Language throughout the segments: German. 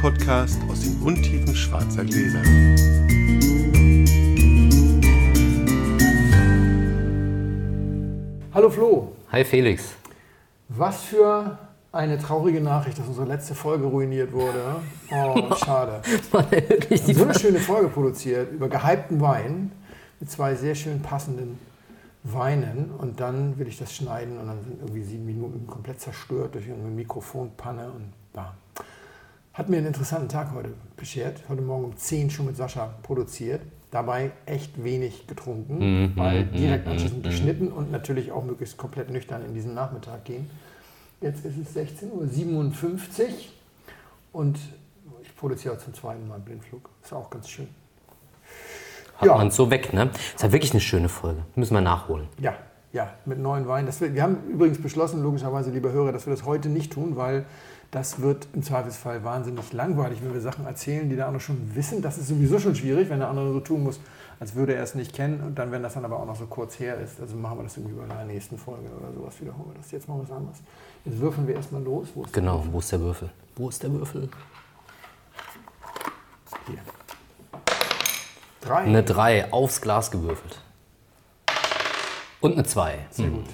Podcast aus den Untiefen schwarzer Gläser. Hallo Flo. Hi Felix. Was für eine traurige Nachricht, dass unsere letzte Folge ruiniert wurde. Oh, schade. Wir haben so eine schöne Folge produziert über gehypten Wein mit zwei sehr schön passenden Weinen und dann will ich das schneiden und dann sind irgendwie sieben Minuten komplett zerstört durch eine Mikrofonpanne und bam. Hat mir einen interessanten Tag heute beschert. Heute Morgen um 10 schon mit Sascha produziert. Dabei echt wenig getrunken, Mhm, weil mhm, direkt mhm, anschließend mhm. geschnitten und natürlich auch möglichst komplett nüchtern in diesen Nachmittag gehen. Jetzt ist es 16.57 Uhr und ich produziere zum zweiten Mal Blindflug. Ist auch ganz schön. Hat Ja. man so weg, ne? Ist ja wirklich eine schöne Folge. Müssen wir nachholen. Ja, ja, mit neuen Wein. Das wir, wir haben übrigens beschlossen, logischerweise, liebe Hörer, dass wir das heute nicht tun, weil das wird im Zweifelsfall wahnsinnig langweilig, wenn wir Sachen erzählen, die der andere schon wissen. Das ist sowieso schon schwierig, wenn der andere so tun muss, als würde er es nicht kennen. Und dann, wenn das dann aber auch noch so kurz her ist, also machen wir das irgendwie bei einer nächsten Folge oder sowas, wiederholen wir das. Jetzt mal was anderes. Jetzt würfeln wir erstmal los. Wo ist der Genau, wo ist der Würfel? Wo ist der Würfel? Hier. Drei. Eine 3 aufs Glas gewürfelt. Und eine 2. Sehr gut.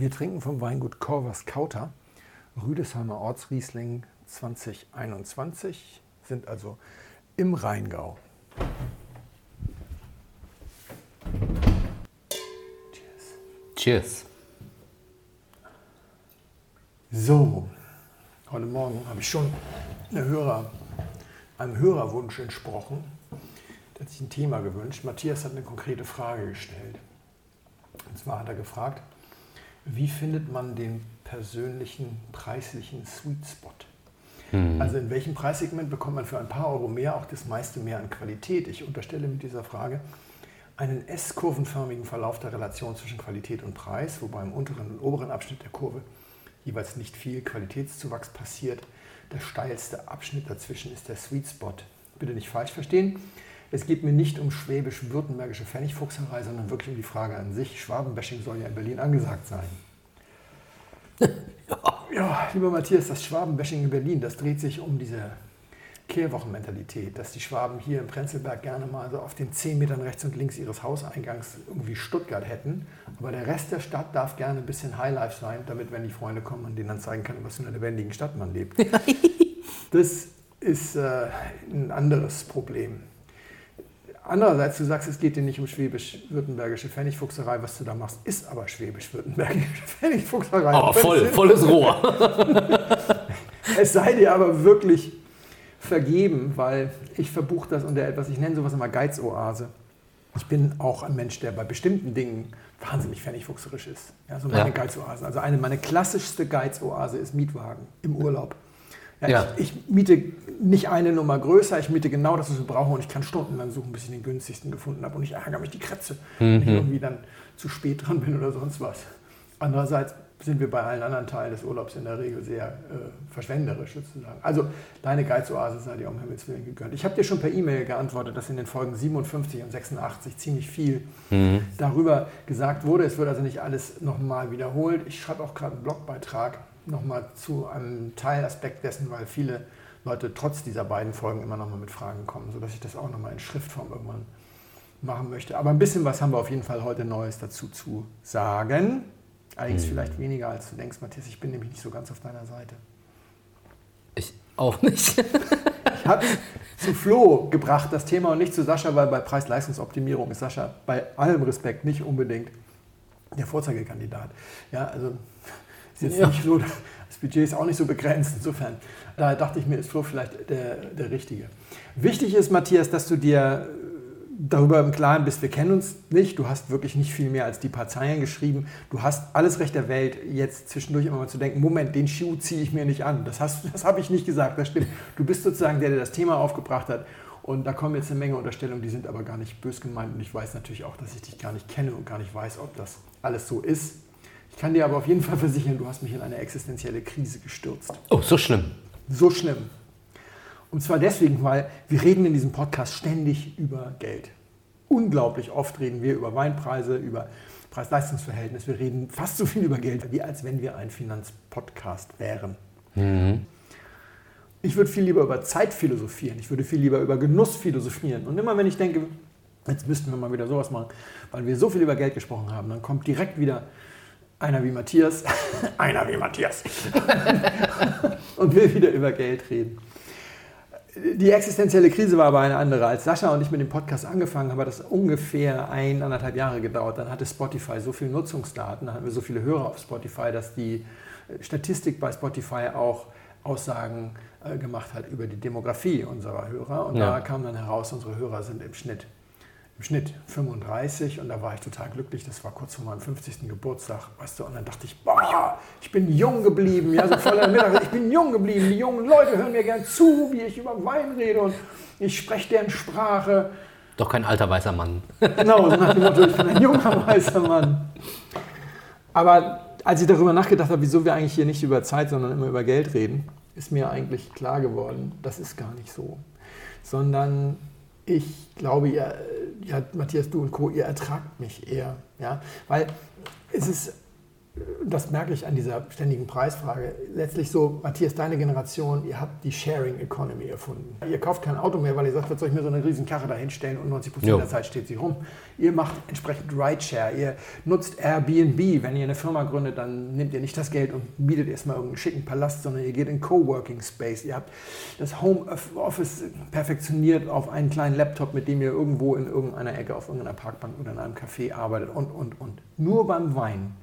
Wir trinken vom Weingut Corvus Kauter, Rüdesheimer Ortsriesling 2021, sind also im Rheingau. Cheers. Cheers. So, heute Morgen habe ich schon eine Hörer, einem Hörerwunsch entsprochen. Der hat sich ein Thema gewünscht. Matthias hat eine konkrete Frage gestellt. Und zwar hat er gefragt, wie findet man den persönlichen preislichen Sweet Spot? Also in welchem Preissegment bekommt man für ein paar Euro mehr auch das meiste mehr an Qualität? Ich unterstelle mit dieser Frage einen S-kurvenförmigen Verlauf der Relation zwischen Qualität und Preis, wobei im unteren und oberen Abschnitt der Kurve jeweils nicht viel Qualitätszuwachs passiert. Der steilste Abschnitt dazwischen ist der Sweet Spot. Bitte nicht falsch verstehen. Es geht mir nicht um schwäbisch-württembergische Pfennigfuchserei, sondern wirklich um die Frage an sich. Schwabenbashing soll ja in Berlin angesagt sein. Ja, lieber Matthias, das Schwabenbashing in Berlin, das dreht sich um diese Kehrwochenmentalität, dass die Schwaben hier im Prenzlberg gerne mal so auf den 10 Metern rechts und links ihres Hauseingangs irgendwie Stuttgart hätten. Aber der Rest der Stadt darf gerne ein bisschen Highlife sein, damit, wenn die Freunde kommen, man denen dann zeigen kann, in was für einer lebendigen Stadt man lebt. Das ist äh, ein anderes Problem. Andererseits, du sagst, es geht dir nicht um schwäbisch-württembergische Pfennigfuchserei. Was du da machst, ist aber schwäbisch-württembergische Pfennigfuchserei. Oh, voll, volles Rohr. Es sei dir aber wirklich vergeben, weil ich verbuche das unter etwas, ich nenne sowas immer Geizoase. Ich bin auch ein Mensch, der bei bestimmten Dingen wahnsinnig pfennigfuchserisch ist. Ja, so meine Ja. Geizoasen. Also eine, meine klassischste Geizoase ist Mietwagen im Urlaub. Ja, Ja. Ich, ich miete nicht eine Nummer größer, ich miete genau das, was ich brauche und ich kann stundenlang suchen, bis ich den günstigsten gefunden habe und ich ärgere mich die Kratze, wenn ich irgendwie dann zu spät dran bin oder sonst was. Andererseits sind wir bei allen anderen Teilen des Urlaubs in der Regel sehr äh, verschwenderisch sozusagen. Also deine Geizoase sei dir um Himmels Willen gegönnt. Ich habe dir schon per E-Mail geantwortet, dass in den Folgen 57 und 86 ziemlich viel darüber gesagt wurde. Es wird also nicht alles nochmal wiederholt. Ich schreibe auch gerade einen Blogbeitrag nochmal zu einem Teilaspekt dessen, weil viele Leute trotz dieser beiden Folgen immer nochmal mit Fragen kommen, sodass ich das auch nochmal in Schriftform irgendwann machen möchte. Aber ein bisschen was haben wir auf jeden Fall heute Neues dazu zu sagen. Allerdings vielleicht weniger als du denkst, Matthias. Ich bin nämlich nicht so ganz auf deiner Seite. Ich auch nicht. Ich habe zu Flo gebracht das Thema und nicht zu Sascha, weil bei Preis-Leistungsoptimierung ist Sascha bei allem Respekt nicht unbedingt der Vorzeigekandidat. Ja, also ist jetzt Ja. nicht so, das Budget ist auch nicht so begrenzt. Insofern, da dachte ich mir, ist Flo vielleicht der, der Richtige. Wichtig ist, Matthias, dass du dir darüber im Klaren bist, wir kennen uns nicht, du hast wirklich nicht viel mehr als die paar Zeilen geschrieben, du hast alles Recht der Welt, jetzt zwischendurch immer mal zu denken, Moment, den Schuh ziehe ich mir nicht an. Das, hast- das habe ich nicht gesagt, das stimmt. Du bist sozusagen der, der das Thema aufgebracht hat und da kommen jetzt eine Menge Unterstellungen, die sind aber gar nicht bös gemeint und ich weiß natürlich auch, dass ich dich gar nicht kenne und gar nicht weiß, ob das alles so ist. Ich kann dir aber auf jeden Fall versichern, du hast mich in eine existenzielle Krise gestürzt. Oh, so schlimm. So schlimm. Und zwar deswegen, weil wir reden in diesem Podcast ständig über Geld. Unglaublich oft reden wir über Weinpreise, über Preis-Leistungs-Verhältnis. Wir reden fast so viel über Geld, wie als wenn wir ein Finanzpodcast wären. Ich würde viel lieber über Zeit philosophieren. Ich würde viel lieber über Genuss philosophieren. Und immer wenn ich denke, jetzt müssten wir mal wieder sowas machen, weil wir so viel über Geld gesprochen haben, dann kommt direkt wieder einer wie Matthias, einer wie Matthias und will wieder über Geld reden. Die existenzielle Krise war aber eine andere. Als Sascha und ich mit dem Podcast angefangen haben, hat das ungefähr eineinhalb Jahre gedauert. Dann hatte Spotify so viele Nutzungsdaten, dann hatten wir so viele Hörer auf Spotify, dass die Statistik bei Spotify auch Aussagen äh, gemacht hat über die Demografie unserer Hörer. Und ja. da kam dann heraus, unsere Hörer sind im Schnitt, im Schnitt 35 und da war ich total glücklich. Das war kurz vor meinem 50. Geburtstag, weißt du. Und dann dachte ich, boah, ich bin jung geblieben. Ja, so voller Mittag, ich bin jung geblieben. Die jungen Leute hören mir gern zu, wie ich über Wein rede und ich spreche deren Sprache. Doch kein alter weißer Mann. Genau, so nach dem Motto, ich bin ein junger weißer Mann. Aber als ich darüber nachgedacht habe, wieso wir eigentlich hier nicht über Zeit, sondern immer über Geld reden, ist mir eigentlich klar geworden, das ist gar nicht so. Sondern ich glaube, ihr, ja, Matthias, du und Co., ihr ertragt mich eher. Ja? Weil es ist das merke ich an dieser ständigen Preisfrage. Letztlich so, Matthias, deine Generation, ihr habt die Sharing Economy erfunden. Ihr kauft kein Auto mehr, weil ihr sagt, was soll ich mir so eine riesen Karre da hinstellen und 90 Prozent der Zeit steht sie rum. Ihr macht entsprechend Rideshare, ihr nutzt Airbnb. Wenn ihr eine Firma gründet, dann nehmt ihr nicht das Geld und bietet erstmal irgendeinen schicken Palast, sondern ihr geht in Coworking Space. Ihr habt das Home Office perfektioniert auf einen kleinen Laptop, mit dem ihr irgendwo in irgendeiner Ecke auf irgendeiner Parkbank oder in einem Café arbeitet und, und, und. Nur beim Wein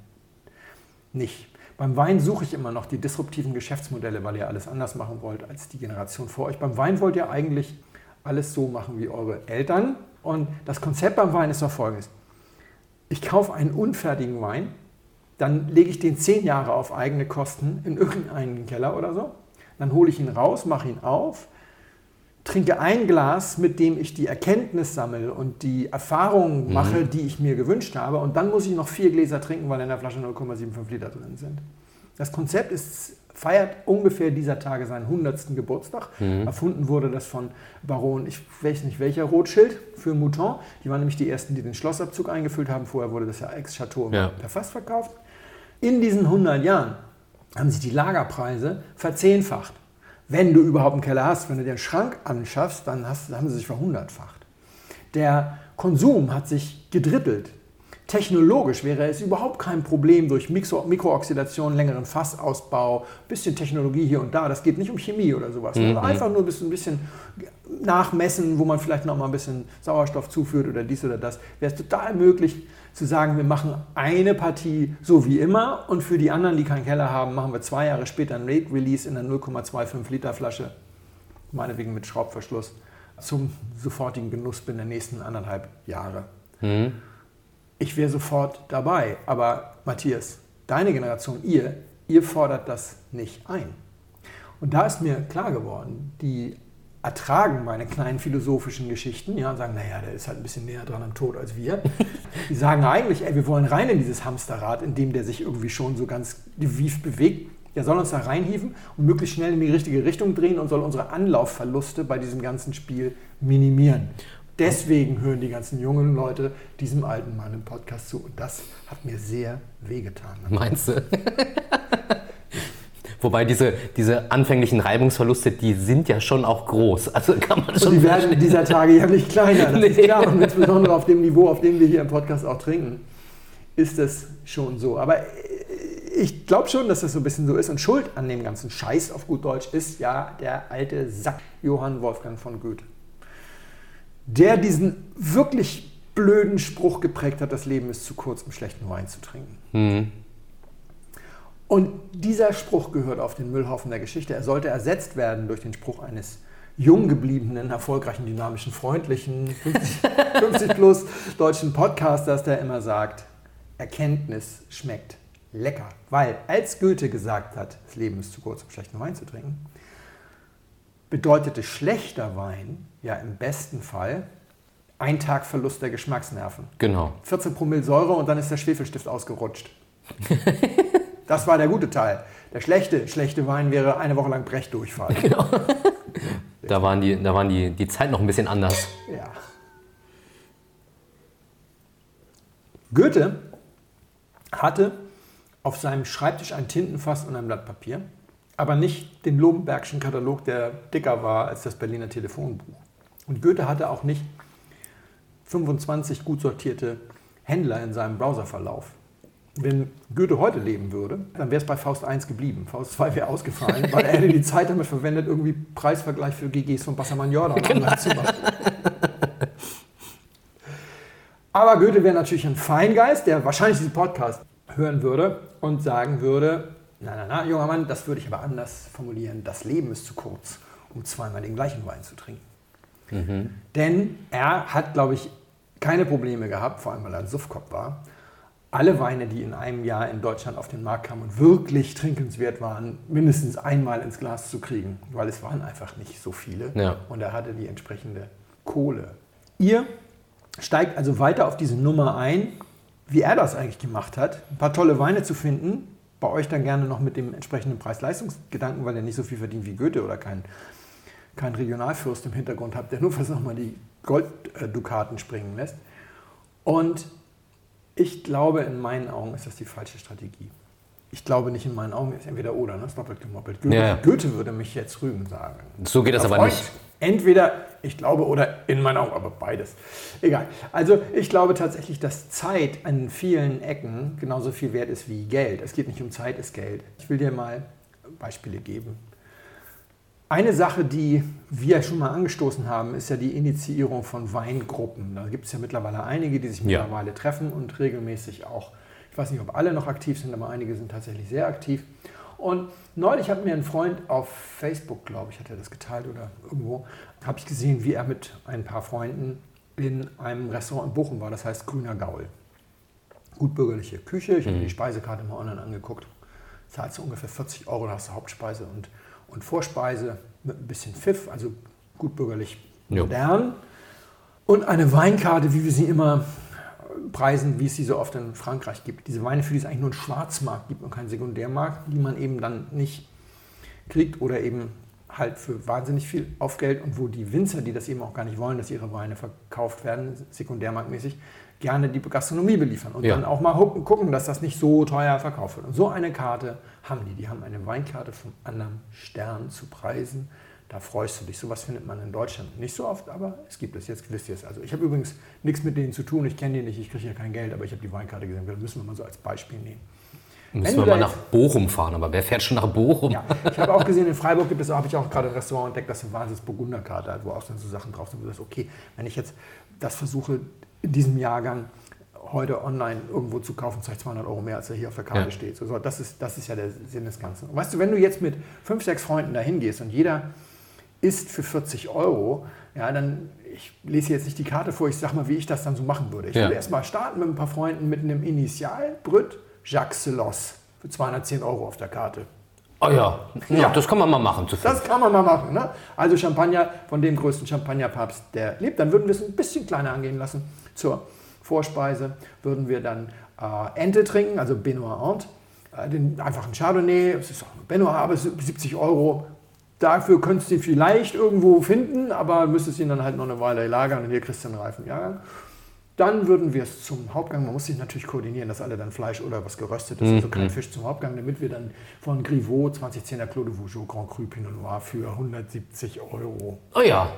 nicht. Beim Wein suche ich immer noch die disruptiven Geschäftsmodelle, weil ihr alles anders machen wollt als die Generation vor euch. Beim Wein wollt ihr eigentlich alles so machen wie eure Eltern. Und das Konzept beim Wein ist doch folgendes. Ich kaufe einen unfertigen Wein, dann lege ich den zehn Jahre auf eigene Kosten in irgendeinen Keller oder so. Dann hole ich ihn raus, mache ihn auf, trinke ein Glas, mit dem ich die Erkenntnis sammle und die Erfahrungen mhm. mache, die ich mir gewünscht habe. Und dann muss ich noch vier Gläser trinken, weil in der Flasche 0,75 Liter drin sind. Das Konzept ist, feiert ungefähr dieser Tage seinen 100. Geburtstag. Mhm. Erfunden wurde das von Baron, ich weiß nicht welcher, Rothschild für Mouton. Die waren nämlich die ersten, die den Schlossabzug eingeführt haben. Vorher wurde das ja ex-Chateau ja. per Fass verkauft. In diesen 100 Jahren haben sich die Lagerpreise verzehnfacht. Wenn du überhaupt einen Keller hast, wenn du dir einen Schrank anschaffst, dann hast, haben sie sich verhundertfacht. Der Konsum hat sich gedrittelt. Technologisch wäre es überhaupt kein Problem durch Mikro Mikrooxidation, längeren Fassausbau, bisschen Technologie hier und da. Das geht nicht um Chemie oder sowas. Mhm. Also einfach nur ein bisschen nachmessen, wo man vielleicht noch mal ein bisschen Sauerstoff zuführt oder dies oder das. Wäre es total möglich zu sagen, wir machen eine Partie so wie immer und für die anderen, die keinen Keller haben, machen wir zwei Jahre später ein Rate-Release in einer 0,25 Liter Flasche, meinetwegen mit Schraubverschluss, zum sofortigen Genuss binnen der nächsten anderthalb Jahre. Mhm ich wäre sofort dabei. Aber Matthias, deine Generation, ihr, ihr fordert das nicht ein. Und da ist mir klar geworden, die ertragen meine kleinen philosophischen Geschichten, ja, und sagen, naja, der ist halt ein bisschen näher dran am Tod als wir. Die sagen eigentlich, ey, wir wollen rein in dieses Hamsterrad, in dem der sich irgendwie schon so ganz gewieft bewegt. Der soll uns da reinhieven und möglichst schnell in die richtige Richtung drehen und soll unsere Anlaufverluste bei diesem ganzen Spiel minimieren. Deswegen hören die ganzen jungen Leute diesem alten Mann im Podcast zu. Und das hat mir sehr wehgetan. Meinst du? Wobei diese, diese anfänglichen Reibungsverluste, die sind ja schon auch groß. Also kann man schon. Und die werden dieser Tage ja nicht kleiner, das nee. ist klar. Und insbesondere auf dem Niveau, auf dem wir hier im Podcast auch trinken, ist es schon so. Aber ich glaube schon, dass das so ein bisschen so ist. Und Schuld an dem ganzen Scheiß auf gut Deutsch ist ja der alte Sack Johann Wolfgang von Goethe der diesen wirklich blöden Spruch geprägt hat, das Leben ist zu kurz, um schlechten Wein zu trinken. Mhm. Und dieser Spruch gehört auf den Müllhaufen der Geschichte. Er sollte ersetzt werden durch den Spruch eines jung gebliebenen, erfolgreichen, dynamischen, freundlichen, 50, 50 plus deutschen Podcasters, der immer sagt, Erkenntnis schmeckt lecker. Weil als Goethe gesagt hat, das Leben ist zu kurz, um schlechten Wein zu trinken, bedeutete schlechter Wein ja im besten Fall ein Tag Verlust der Geschmacksnerven. Genau. 14 Promille Säure und dann ist der Schwefelstift ausgerutscht. das war der gute Teil. Der schlechte, schlechte Wein wäre eine Woche lang Brechdurchfall. Genau. da waren, die, da waren die, die Zeit noch ein bisschen anders. Ja. Goethe hatte auf seinem Schreibtisch ein Tintenfass und ein Blatt Papier aber nicht den Lobenbergschen Katalog, der dicker war als das Berliner Telefonbuch. Und Goethe hatte auch nicht 25 gut sortierte Händler in seinem Browserverlauf. Wenn Goethe heute leben würde, dann wäre es bei Faust 1 geblieben. Faust 2 wäre ausgefallen, weil er hätte die Zeit damit verwendet, irgendwie Preisvergleich für GGs von Bassermann Jordan genau. zu machen. Aber Goethe wäre natürlich ein Feingeist, der wahrscheinlich diesen Podcast hören würde und sagen würde, na, na, na, junger Mann, das würde ich aber anders formulieren. Das Leben ist zu kurz, um zweimal den gleichen Wein zu trinken. Mhm. Denn er hat, glaube ich, keine Probleme gehabt, vor allem weil er ein Suffkopf war. Alle Weine, die in einem Jahr in Deutschland auf den Markt kamen und wirklich trinkenswert waren, mindestens einmal ins Glas zu kriegen, weil es waren einfach nicht so viele. Ja. Und er hatte die entsprechende Kohle. Ihr steigt also weiter auf diese Nummer ein, wie er das eigentlich gemacht hat, ein paar tolle Weine zu finden, bei euch dann gerne noch mit dem entsprechenden Preis-Leistungsgedanken, weil er nicht so viel verdient wie Goethe oder kein, kein Regionalfürst im Hintergrund habt, der nur fast nochmal die Golddukaten springen lässt. Und ich glaube, in meinen Augen ist das die falsche Strategie. Ich glaube nicht in meinen Augen, ist entweder oder, ne? ist doppelt gemoppelt. Goethe, ja. Goethe würde mich jetzt rügen sagen. So geht das Auf aber euch. nicht. Entweder ich glaube oder in meinen Augen, aber beides. Egal. Also ich glaube tatsächlich, dass Zeit an vielen Ecken genauso viel wert ist wie Geld. Es geht nicht um Zeit, es ist Geld. Ich will dir mal Beispiele geben. Eine Sache, die wir schon mal angestoßen haben, ist ja die Initiierung von Weingruppen. Da gibt es ja mittlerweile einige, die sich mittlerweile ja. treffen und regelmäßig auch, ich weiß nicht, ob alle noch aktiv sind, aber einige sind tatsächlich sehr aktiv. Und neulich hat mir ein Freund auf Facebook, glaube ich, hat er das geteilt oder irgendwo, habe ich gesehen, wie er mit ein paar Freunden in einem Restaurant in Bochum war, das heißt Grüner Gaul. Gutbürgerliche Küche, ich mhm. habe die Speisekarte mal online angeguckt. Zahlst du ungefähr 40 Euro, da hast du Hauptspeise und und Vorspeise mit ein bisschen Pfiff, also gutbürgerlich modern. Jo. Und eine Weinkarte, wie wir sie immer preisen, wie es sie so oft in Frankreich gibt. Diese Weine, für die es eigentlich nur einen Schwarzmarkt gibt und keinen Sekundärmarkt, die man eben dann nicht kriegt oder eben halt für wahnsinnig viel Aufgeld und wo die Winzer, die das eben auch gar nicht wollen, dass ihre Weine verkauft werden, sekundärmarktmäßig, gerne die Gastronomie beliefern und ja. dann auch mal gucken, dass das nicht so teuer verkauft wird. Und so eine Karte haben die. Die haben eine Weinkarte vom anderen Stern zu preisen. Da freust du dich. Sowas findet man in Deutschland nicht so oft, aber es gibt es. Jetzt wisst ihr es. Also ich habe übrigens nichts mit denen zu tun. Ich kenne die nicht. Ich kriege ja kein Geld, aber ich habe die Weinkarte gesehen. Das müssen wir mal so als Beispiel nehmen. Müssen wir mal nach Bochum fahren, aber wer fährt schon nach Bochum? Ja, ich habe auch gesehen, in Freiburg gibt es, habe ich auch gerade ein Restaurant entdeckt, das eine Wahnsinns Burgunderkarte, wo auch so Sachen drauf sind, wo du sagst, okay, wenn ich jetzt das versuche, in diesem Jahrgang heute online irgendwo zu kaufen, zeigt 200 Euro mehr, als er hier auf der Karte ja. steht. So, das, ist, das ist ja der Sinn des Ganzen. Und weißt du, wenn du jetzt mit fünf, sechs Freunden dahin gehst und jeder isst für 40 Euro, ja, dann, ich lese jetzt nicht die Karte vor, ich sag mal, wie ich das dann so machen würde. Ich ja. würde erstmal starten mit ein paar Freunden mit einem Initial, Brüt, Jacques Celos für 210 Euro auf der Karte. Oh ja. ja, ja, das kann man mal machen. das kann man mal machen. Ne? Also Champagner von dem größten Champagnerpapst, der lebt. Dann würden wir es ein bisschen kleiner angehen lassen zur Vorspeise. Würden wir dann äh, Ente trinken, also Benoit äh, den einfachen Chardonnay. Es ist auch Benoit, aber 70 Euro. Dafür könntest du ihn vielleicht irgendwo finden, aber müsstest ihn dann halt noch eine Weile lagern und hier kriegst du einen reifen Jahrgang. Dann würden wir es zum Hauptgang, man muss sich natürlich koordinieren, dass alle dann Fleisch oder was geröstetes, mhm. also kein Fisch zum Hauptgang, damit wir dann von Griveaux 2010er Clos de Vougeot Grand Cru Pinot Noir für 170 Euro oh ja.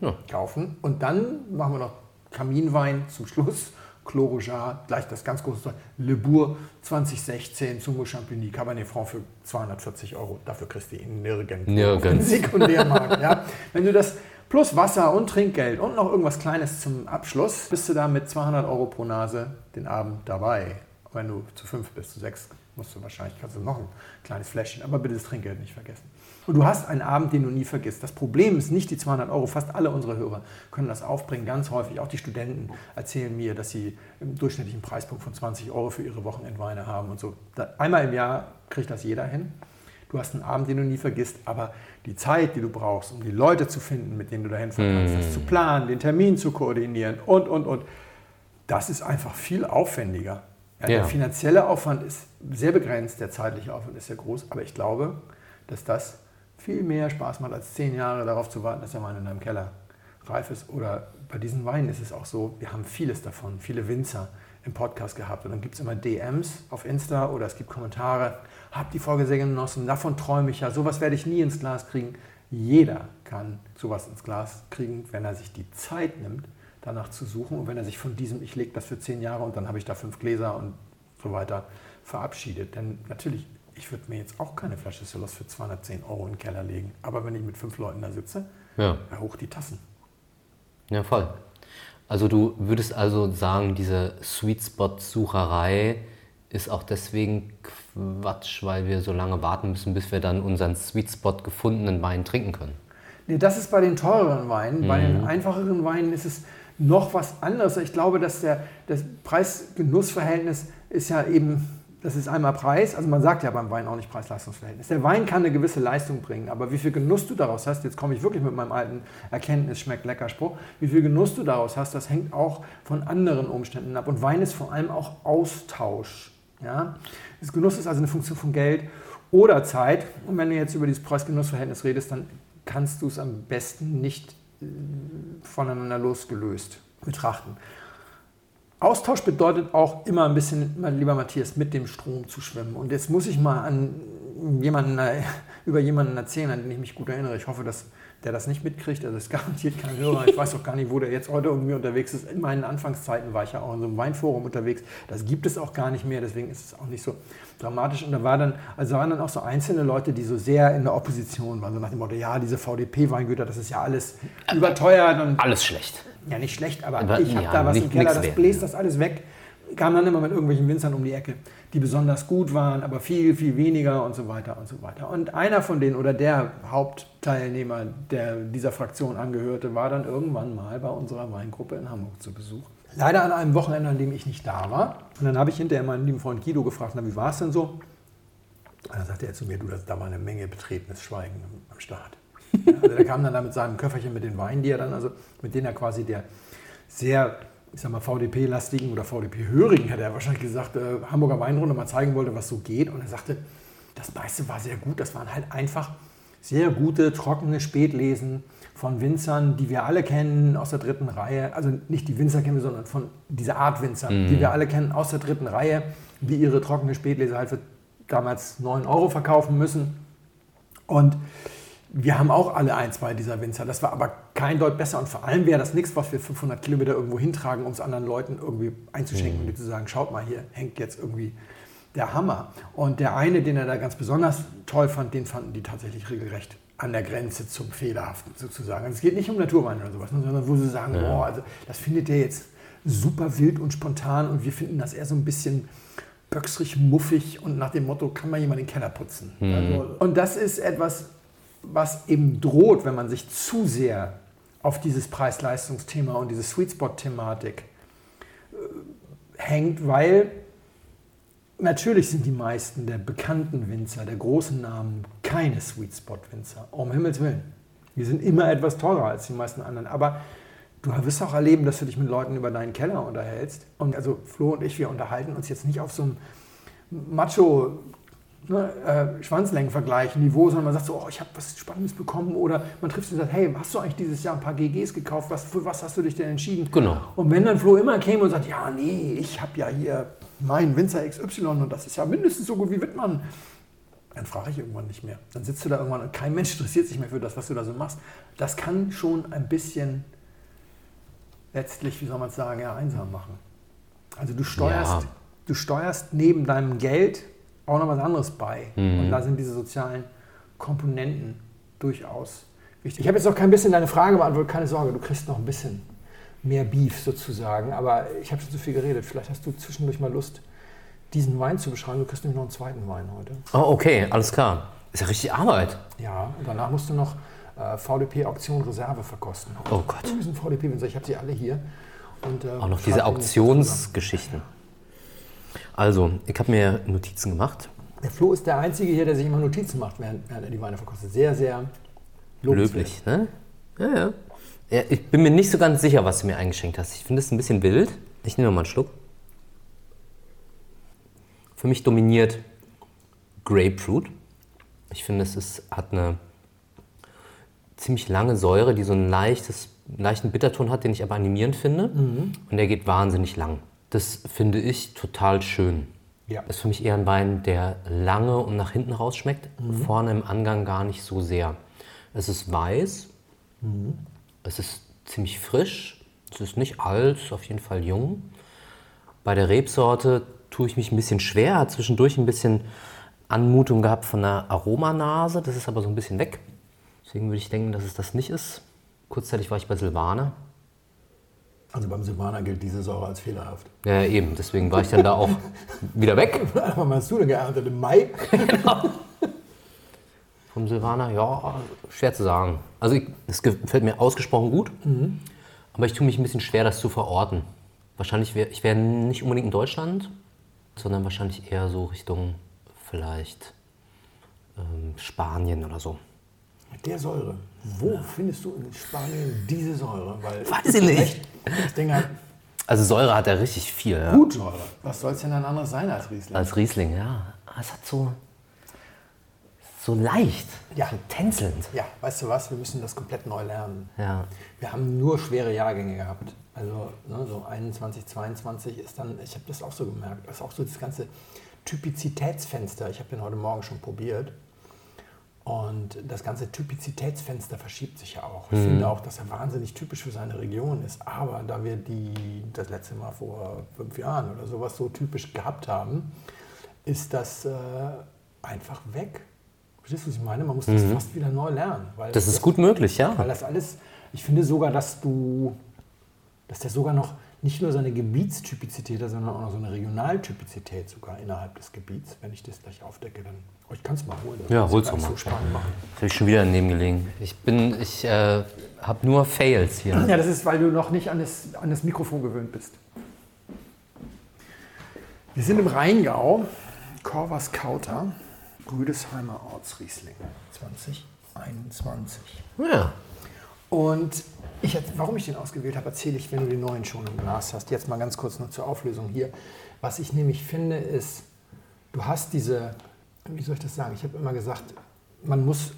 Ja. kaufen. Und dann machen wir noch Kaminwein zum Schluss. Clos gleich das ganz große Zeug. Le Bourg 2016, Zungo Champigny, Cabernet Franc für 240 Euro. Dafür kriegst du ihn nirgendwo. Nirgends. Sekundärmarkt. ja. Wenn du das plus Wasser und Trinkgeld und noch irgendwas Kleines zum Abschluss, bist du da mit 200 Euro pro Nase den Abend dabei. Wenn du zu fünf bist, zu sechs, musst du wahrscheinlich, kannst du noch ein kleines Fläschchen, aber bitte das Trinkgeld nicht vergessen. Und du hast einen Abend, den du nie vergisst. Das Problem ist nicht die 200 Euro. Fast alle unsere Hörer können das aufbringen, ganz häufig. Auch die Studenten erzählen mir, dass sie im durchschnittlichen Preispunkt von 20 Euro für ihre Wochenendweine haben und so. einmal im Jahr kriegt das jeder hin. Du hast einen Abend, den du nie vergisst, aber die Zeit, die du brauchst, um die Leute zu finden, mit denen du dahin fahren kannst, mm. das zu planen, den Termin zu koordinieren und, und, und, das ist einfach viel aufwendiger. Ja, ja. Der finanzielle Aufwand ist sehr begrenzt, der zeitliche Aufwand ist sehr groß, aber ich glaube, dass das viel mehr Spaß macht, als zehn Jahre darauf zu warten, dass der Wein in deinem Keller reif ist oder bei diesen Weinen ist es auch so, wir haben vieles davon, viele Winzer im Podcast gehabt. Und dann gibt es immer DMs auf Insta oder es gibt Kommentare. Hab die Folge sehr genossen, davon träume ich ja. Sowas werde ich nie ins Glas kriegen. Jeder kann sowas ins Glas kriegen, wenn er sich die Zeit nimmt, danach zu suchen und wenn er sich von diesem, ich lege das für zehn Jahre und dann habe ich da fünf Gläser und so weiter, verabschiedet. Denn natürlich, ich würde mir jetzt auch keine Flasche Solos für 210 Euro in den Keller legen. Aber wenn ich mit fünf Leuten da sitze, Ja. hoch die Tassen. Ja, voll. Also du würdest also sagen, diese Sweet Spot-Sucherei ist auch deswegen Quatsch, weil wir so lange warten müssen, bis wir dann unseren Sweet Spot gefundenen Wein trinken können. Nee, das ist bei den teureren Weinen. Bei den einfacheren Weinen ist es noch was anderes. Ich glaube, dass der, das Preis-Genuss-Verhältnis ist ja eben, das ist einmal Preis, also man sagt ja beim Wein auch nicht Preis-Leistungs-Verhältnis. Der Wein kann eine gewisse Leistung bringen, aber wie viel Genuss du daraus hast, jetzt komme ich wirklich mit meinem alten Erkenntnis, schmeckt lecker Spruch, wie viel Genuss du daraus hast, das hängt auch von anderen Umständen ab. Und Wein ist vor allem auch Austausch. Ja? Das Genuss ist also eine Funktion von Geld oder Zeit. Und wenn du jetzt über dieses Preis-Genuss-Verhältnis redest, dann kannst du es am besten nicht äh, voneinander losgelöst betrachten. Austausch bedeutet auch immer ein bisschen, mein lieber Matthias, mit dem Strom zu schwimmen. Und jetzt muss ich mal an jemanden, äh, über jemanden erzählen, an den ich mich gut erinnere. Ich hoffe, dass der das nicht mitkriegt. Also es ist garantiert kein Hörer. Ich weiß auch gar nicht, wo der jetzt heute irgendwie unterwegs ist. In meinen Anfangszeiten war ich ja auch in so einem Weinforum unterwegs. Das gibt es auch gar nicht mehr, deswegen ist es auch nicht so dramatisch. Und da war dann, also waren dann auch so einzelne Leute, die so sehr in der Opposition waren, so nach dem Motto, ja, diese VDP-Weingüter, das ist ja alles überteuert und Alles schlecht. Ja, nicht schlecht, aber, Aber, ich habe ja, da was im nicht- Keller, nix das wert. bläst das alles weg. Kam dann immer mit irgendwelchen Winzern um die Ecke, die besonders gut waren, aber viel, viel weniger und so weiter und so weiter. Und einer von denen oder der Hauptteilnehmer, der dieser Fraktion angehörte, war dann irgendwann mal bei unserer Weingruppe in Hamburg zu Besuch. Leider an einem Wochenende, an dem ich nicht da war. Und dann habe ich hinterher meinen lieben Freund Guido gefragt, na, wie war es denn so? Und dann sagte er zu mir, du, da war eine Menge betretenes Schweigen am Start. Ja, also der kam dann da mit seinem Köfferchen mit den Weinen, die er dann, also mit denen er quasi der sehr, ich sag mal, VDP-lastigen oder VDP-hörigen, hätte er wahrscheinlich gesagt, äh, Hamburger Weinrunde mal zeigen wollte, was so geht. Und er sagte, das meiste war sehr gut. Das waren halt einfach sehr gute, trockene Spätlesen von Winzern, die wir alle kennen aus der dritten Reihe. Also nicht die Winzer kennen wir, sondern von dieser Art Winzer, die wir alle kennen aus der dritten Reihe, die ihre trockene Spätlese halt für damals 9 Euro verkaufen müssen. Und wir haben auch alle ein, zwei dieser Winzer. Das war aber kein Deut besser. Und vor allem wäre das nichts, was wir 500 Kilometer irgendwo hintragen, um es anderen Leuten irgendwie einzuschenken und die zu sagen, schaut mal, hier hängt jetzt irgendwie der Hammer. Und der eine, den er da ganz besonders toll fand, den fanden die tatsächlich regelrecht an der Grenze zum Fehlerhaften sozusagen. Und es geht nicht um Naturwein oder sowas, ne, sondern wo sie sagen, boah, also das findet ihr jetzt super wild und spontan und wir finden das eher so ein bisschen böcksrig, muffig und nach dem Motto, kann mal jemand den Keller putzen. Also, und das ist etwas, was eben droht, wenn man sich zu sehr auf dieses Preis-Leistungs-Thema und diese Sweet Spot-Thematik äh, hängt, weil natürlich sind die meisten der bekannten Winzer, der großen Namen, keine Sweet Spot-Winzer. Um Himmels Willen. Die sind immer etwas teurer als die meisten anderen. Aber du wirst auch erleben, dass du dich mit Leuten über deinen Keller unterhältst. Und also Flo und ich, wir unterhalten uns jetzt nicht auf so einem Macho ne, äh, Schwanzlängenvergleich-Niveau, sondern man sagt so, oh, ich habe was Spannendes bekommen oder man trifft sich und sagt, hey, hast du eigentlich dieses Jahr ein paar GGs gekauft? Was, für was hast du dich denn entschieden? Genau. Und wenn dann Flo immer käme und sagt, ja, nee, ich habe ja hier meinen Winzer XY und das ist ja mindestens so gut wie Wittmann, dann frage ich irgendwann nicht mehr. Dann sitzt du da irgendwann und kein Mensch interessiert sich mehr für das, was du da so machst. Das kann schon ein bisschen letztlich, wie soll man es sagen, ja, einsam machen. Also du steuerst, Ja. du steuerst neben deinem Geld auch noch was anderes bei. Mhm. Und da sind diese sozialen Komponenten durchaus wichtig. Ich habe jetzt noch kein bisschen deine Frage beantwortet, keine Sorge, du kriegst noch ein bisschen mehr Beef sozusagen. Aber ich habe schon zu viel geredet. Vielleicht hast du zwischendurch mal Lust, diesen Wein zu beschreiben. Du kriegst nämlich noch einen zweiten Wein heute. Oh, okay, alles klar. Ist ja richtig Arbeit. Ja, und danach musst du noch äh, VDP Auktion Reserve verkosten. Oh Gott. VDP-Winzer, ich habe sie alle hier. Und, äh, Auch noch diese. Auktionsgeschichten. Also, ich habe mir Notizen gemacht. Der Flo ist der Einzige hier, der sich immer Notizen macht, während, während er die Weine verkostet. Sehr, sehr. Löblich, ne? Ja, ja. ja. Ich bin mir nicht so ganz sicher, was du mir eingeschenkt hast. Ich finde es ein bisschen wild. Ich nehme noch mal einen Schluck. Für mich dominiert Grapefruit. Ich finde, es ist, hat eine ziemlich lange Säure, die so ein leichtes einen leichten Bitterton hat, den ich aber animierend finde. Und der geht wahnsinnig lang. Das finde ich total schön. Ja. Das ist für mich eher ein Wein, der lange und nach hinten raus schmeckt, vorne im Angang gar nicht so sehr. Es ist weiß, es ist ziemlich frisch, es ist nicht alt, es ist auf jeden Fall jung. Bei der Rebsorte tue ich mich ein bisschen schwer, hat zwischendurch ein bisschen Anmutung gehabt von einer Aromanase, das ist aber so ein bisschen weg. Deswegen würde ich denken, dass es das nicht ist. Kurzzeitig war ich bei Silvaner. Also beim Silvaner gilt diese Säure als fehlerhaft. Ja, eben, deswegen war ich dann da auch wieder weg. Wann hast du denn geerntet? Im Mai? Vom Silvaner, ja, schwer zu sagen. Also ich- es gefällt mir ausgesprochen gut, aber ich tue mich ein bisschen schwer, das zu verorten. Wahrscheinlich wäre ich wäre nicht unbedingt in Deutschland, sondern wahrscheinlich eher so Richtung vielleicht ähm, Spanien oder so. Mit der Säure. Wo findest du in Spanien diese Säure? Weil Weiß ich nicht. Das Ding hat Also Säure hat er richtig viel, ja. gut Säure. Was soll es denn dann anderes sein als Riesling? Als Riesling, ja. Ah, Es hat so, so leicht, Ja. so tänzelnd. Ja, weißt du was? Wir müssen das komplett neu lernen. Ja. Wir haben nur schwere Jahrgänge gehabt. Also ne, so 21, 22 ist dann, ich habe das auch so gemerkt, das ist auch so das ganze Typizitätsfenster. Ich habe den heute Morgen schon probiert. Und das ganze Typizitätsfenster verschiebt sich ja auch. Ich finde auch, dass er wahnsinnig typisch für seine Region ist. Aber da wir die das letzte Mal vor fünf Jahren oder sowas so typisch gehabt haben, ist das äh, einfach weg. Verstehst du, was ich meine? Man muss das fast wieder neu lernen. Weil Das ist gut möglich, ja. weil das alles, ich finde sogar, dass du, dass der sogar noch nicht nur seine Gebietstypizität hat, sondern auch noch so eine Regionaltypizität sogar innerhalb des Gebiets. Wenn ich das gleich aufdecke, dann, oh, ich kann es mal holen. Das Ja, hol's mal. so spannend machen. Jetzt habe ich schon wieder daneben gelegen. Ich bin, ich äh, habe nur Fails hier. Ja, das ist, weil du noch nicht an das, an das Mikrofon gewöhnt bist. Wir sind im Rheingau, Korvas Kauter, Rüdesheimer Ortsriesling 2021. Ja. Und ich, warum ich den ausgewählt habe, erzähle ich, wenn du den neuen schon im Glas hast. Jetzt mal ganz kurz nur zur Auflösung hier. Was ich nämlich finde, ist, du hast diese, wie soll ich das sagen? Ich habe immer gesagt, man muss,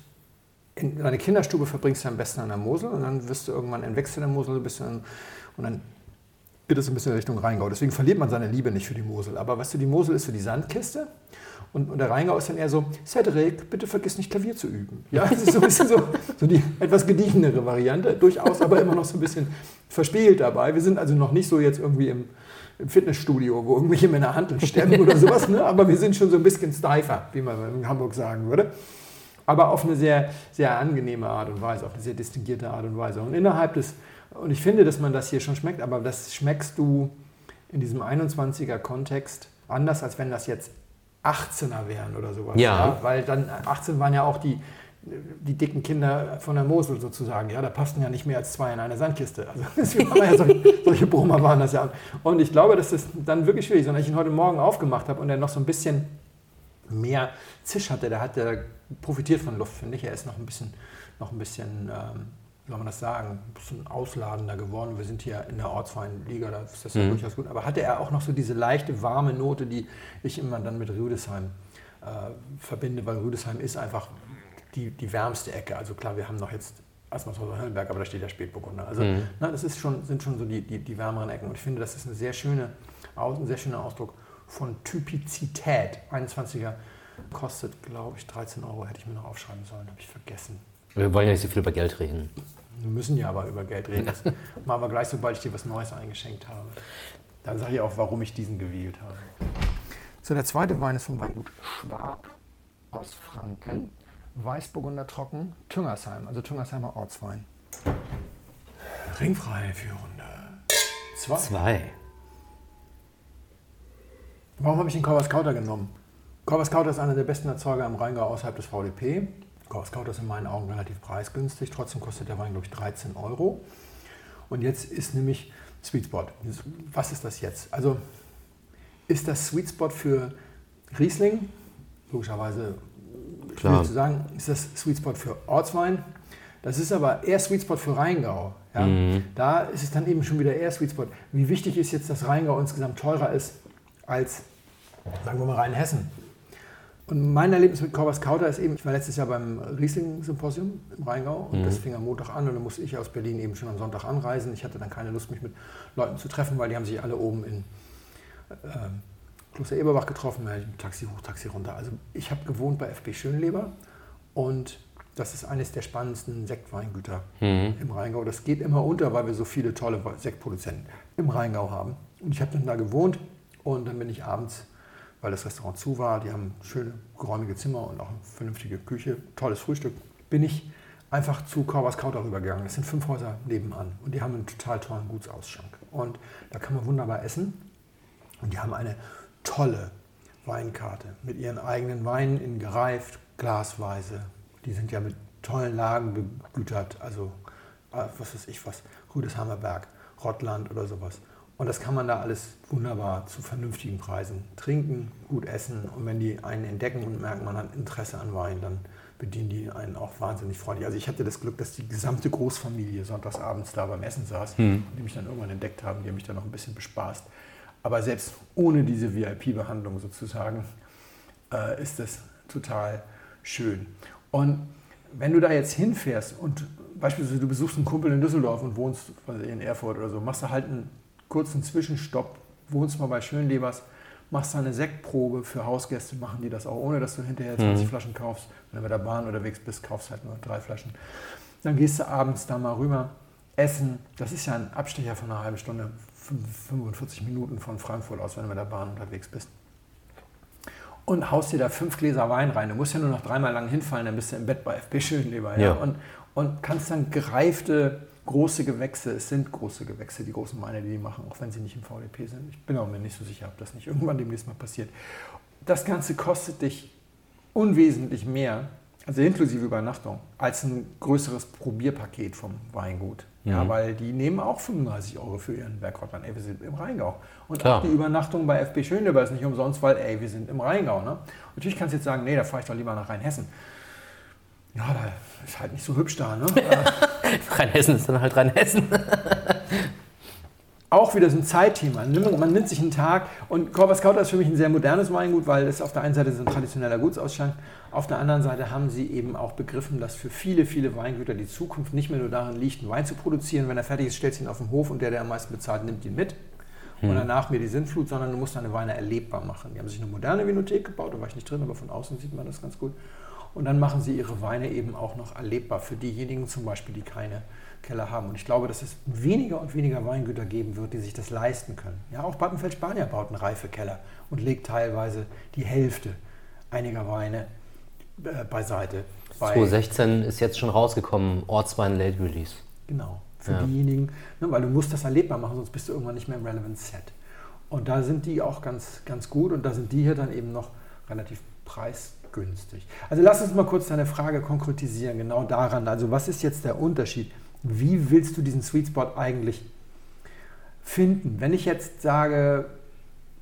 in deine Kinderstube verbringst du am besten an der Mosel und dann wirst du irgendwann entwächst du der Mosel ein bisschen und dann geht es ein bisschen in Richtung Rheingau. Deswegen verliert man seine Liebe nicht für die Mosel. Aber weißt du, die Mosel ist so die Sandkiste und, und der Rheingau ist dann eher so, Cedric, bitte vergiss nicht Klavier zu üben. Ja, das ist so ein bisschen so, so die etwas gediegenere Variante, durchaus aber immer noch so ein bisschen verspielt dabei. Wir sind also noch nicht so jetzt irgendwie im, im Fitnessstudio, wo irgendwelche Männer Handeln stemmen oder sowas, ne? aber wir sind schon so ein bisschen steifer, wie man in Hamburg sagen würde. Aber auf eine sehr, sehr angenehme Art und Weise, auf eine sehr distinguierte Art und Weise. Und innerhalb des, und ich finde, dass man das hier schon schmeckt, aber das schmeckst du in diesem 21er Kontext anders, als wenn das jetzt 18er wären oder sowas. Ja. Weil dann 18 waren ja auch die, die dicken Kinder von der Mosel sozusagen. Ja, da passten ja nicht mehr als zwei in eine Sandkiste. Also deswegen waren ja solche, solche Brummer waren das ja. Und ich glaube, dass das dann wirklich schwierig ist. Und als ich ihn heute Morgen aufgemacht habe und er noch so ein bisschen mehr Zisch hatte, der hat der profitiert von Luft, finde ich. Er ist noch ein bisschen, noch ein bisschen, ähm, soll man das sagen, ein bisschen ausladender geworden. Wir sind hier in der Ortsweinliga, da ist das ja durchaus gut. Aber hatte er auch noch so diese leichte, warme Note, die ich immer dann mit Rüdesheim äh, verbinde, weil Rüdesheim ist einfach die, die wärmste Ecke. Also klar, wir haben noch jetzt Asmarshauser Höllenberg, aber da steht ja Spätburgunder. Also na, das ist schon, sind schon so die, die, die wärmeren Ecken. Und ich finde, das ist eine sehr schöne, ein sehr schöner Ausdruck von Typizität. 21er kostet, glaube ich, 13 Euro, hätte ich mir noch aufschreiben sollen, habe ich vergessen. Wir wollen ja nicht so viel über Geld reden. Wir müssen ja aber über Geld reden. Das machen wir gleich, sobald ich dir was Neues eingeschenkt habe. Dann sage ich auch, warum ich diesen gewählt habe. So, der zweite Wein ist vom Weingut Schwab aus Franken. Weißburgunder Trocken, Tüngersheim, also Tüngersheimer Ortswein. Ringfrei für Runde zwei. Zwei. Warum habe ich den Corvus Kauter genommen? Corvus Kauter ist einer der besten Erzeuger im Rheingau außerhalb des VDP. Kauter ist in meinen Augen relativ preisgünstig, trotzdem kostet der Wein, glaube ich, 13 Euro. Und jetzt ist nämlich Sweet Spot. Was ist das jetzt? Also ist das Sweet Spot für Riesling? Logischerweise Klar. zu sagen. Ist das Sweet Spot für Ortswein? Das ist aber eher Sweet Spot für Rheingau. Ja? Da ist es dann eben schon wieder eher Sweet Spot. Wie wichtig ist jetzt, dass Rheingau insgesamt teurer ist als, sagen wir mal, Rheinhessen? Und mein Erlebnis mit Corvus Kauter ist eben, ich war letztes Jahr beim Riesling-Symposium im Rheingau und mhm. das fing am Montag an und dann musste ich aus Berlin eben schon am Sonntag anreisen. Ich hatte dann keine Lust, mich mit Leuten zu treffen, weil die haben sich alle oben in äh, Kloster Eberbach getroffen, Taxi hoch, Taxi runter. Also ich habe gewohnt bei FB Schönleber und das ist eines der spannendsten Sektweingüter mhm. im Rheingau. Das geht immer unter, weil wir so viele tolle Sektproduzenten im Rheingau haben. Und ich habe dann da gewohnt und dann bin ich abends, weil das Restaurant zu war, die haben schöne, geräumige Zimmer und auch eine vernünftige Küche, tolles Frühstück, bin ich einfach zu Korvas Kauter rübergegangen. Das sind fünf Häuser nebenan und die haben einen total tollen Gutsausschank. Und da kann man wunderbar essen. Und die haben eine tolle Weinkarte mit ihren eigenen Weinen in gereift, glasweise. Die sind ja mit tollen Lagen begütert, also äh, was weiß ich was, Rüdeshammer Berg, Rottland oder sowas. Und das kann man da alles wunderbar zu vernünftigen Preisen trinken, gut essen. Und wenn die einen entdecken und merken, man hat Interesse an Wein, dann bedienen die einen auch wahnsinnig freundlich. Also ich hatte das Glück, dass die gesamte Großfamilie sonntagsabends da beim Essen saß, hm. die mich dann irgendwann entdeckt haben, die haben mich dann noch ein bisschen bespaßt. Aber selbst ohne diese VIP-Behandlung sozusagen äh, ist das total schön. Und wenn du da jetzt hinfährst und beispielsweise du besuchst einen Kumpel in Düsseldorf und wohnst in Erfurt oder so, machst du halt einen kurzen Zwischenstopp, wohnst mal bei Schönlebers, machst da eine Sektprobe für Hausgäste, machen die das auch, ohne dass du hinterher 20 mhm. Flaschen kaufst. Wenn du mit der Bahn unterwegs bist, kaufst halt nur drei Flaschen. Dann gehst du abends da mal rüber, essen. Das ist ja ein Abstecher von einer halben Stunde, 45 Minuten von Frankfurt aus, wenn du mit der Bahn unterwegs bist. Und haust dir da fünf Gläser Wein rein. Du musst ja nur noch dreimal lang hinfallen, dann bist du im Bett bei FB Schönleber. Ja? ja. Und, und kannst dann gereifte große Gewächse, es sind große Gewächse, die großen Weine, die die machen, auch wenn sie nicht im VDP sind. Ich bin auch mir nicht so sicher, ob das nicht irgendwann demnächst mal passiert. Das Ganze kostet dich unwesentlich mehr, also inklusive Übernachtung, als ein größeres Probierpaket vom Weingut. Mhm. Ja, weil die nehmen auch 35 Euro für ihren Bergrottan. Ey, wir sind im Rheingau. Und Klar. auch die Übernachtung bei FB Schönleber ist nicht umsonst, weil, ey, wir sind im Rheingau. Ne? Natürlich kannst du jetzt sagen, nee, da fahre ich doch lieber nach Rheinhessen. Ja, da ist halt nicht so hübsch da. Ne? Rheinhessen ist dann halt Rheinhessen. auch wieder so ein Zeitthema. Man nimmt sich einen Tag und Corvus Kauter ist für mich ein sehr modernes Weingut, weil es auf der einen Seite so ein traditioneller Gutsausschank, auf der anderen Seite haben sie eben auch begriffen, dass für viele, viele Weingüter die Zukunft nicht mehr nur darin liegt, einen Wein zu produzieren. Wenn er fertig ist, stellst du ihn auf den Hof und der, der am meisten bezahlt, nimmt ihn mit. Hm. Und danach mir die Sintflut, sondern du musst deine Weine erlebbar machen. Die haben sich eine moderne Vinothek gebaut, da war ich nicht drin, aber von außen sieht man das ganz gut. Und dann machen sie ihre Weine eben auch noch erlebbar für diejenigen zum Beispiel, die keine Keller haben. Und ich glaube, dass es weniger und weniger Weingüter geben wird, die sich das leisten können. Ja, auch Battenfeld-Spanier baut einen reife Keller und legt teilweise die Hälfte einiger Weine äh, beiseite. 2016 ist jetzt schon rausgekommen, Ortswein Late Release. Genau, für ja. diejenigen, ne, weil du musst das erlebbar machen, sonst bist du irgendwann nicht mehr im Relevant Set. Und da sind die auch ganz, ganz gut und da sind die hier dann eben noch relativ preisgünstig günstig. Also lass uns mal kurz deine Frage konkretisieren, genau daran. Also was ist jetzt der Unterschied? Wie willst du diesen Sweet Spot eigentlich finden? Wenn ich jetzt sage,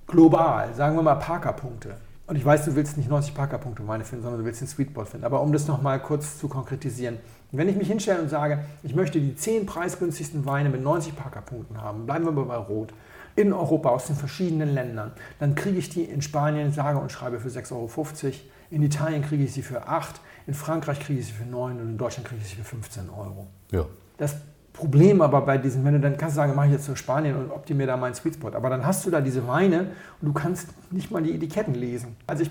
global, sagen wir mal Parker-Punkte. Und ich weiß, du willst nicht 90 Parker-Punkte meine finden, sondern du willst den Sweet Spot finden. Aber um das nochmal kurz zu konkretisieren. Wenn ich mich hinstelle und sage, ich möchte die 10 preisgünstigsten Weine mit 90 Parker-Punkten haben, bleiben wir mal bei Rot, in Europa aus den verschiedenen Ländern, dann kriege ich die in Spanien, sage und schreibe für 6,50 Euro in Italien kriege ich sie für 8, in Frankreich kriege ich sie für 9 und in Deutschland kriege ich sie für 15 Euro. Ja. Das Problem aber bei diesen, wenn du dann kannst du sagen, mache ich jetzt nur Spanien und optimiere da meinen Sweet Spot. Aber dann hast du da diese Weine und du kannst nicht mal die Etiketten lesen. Also ich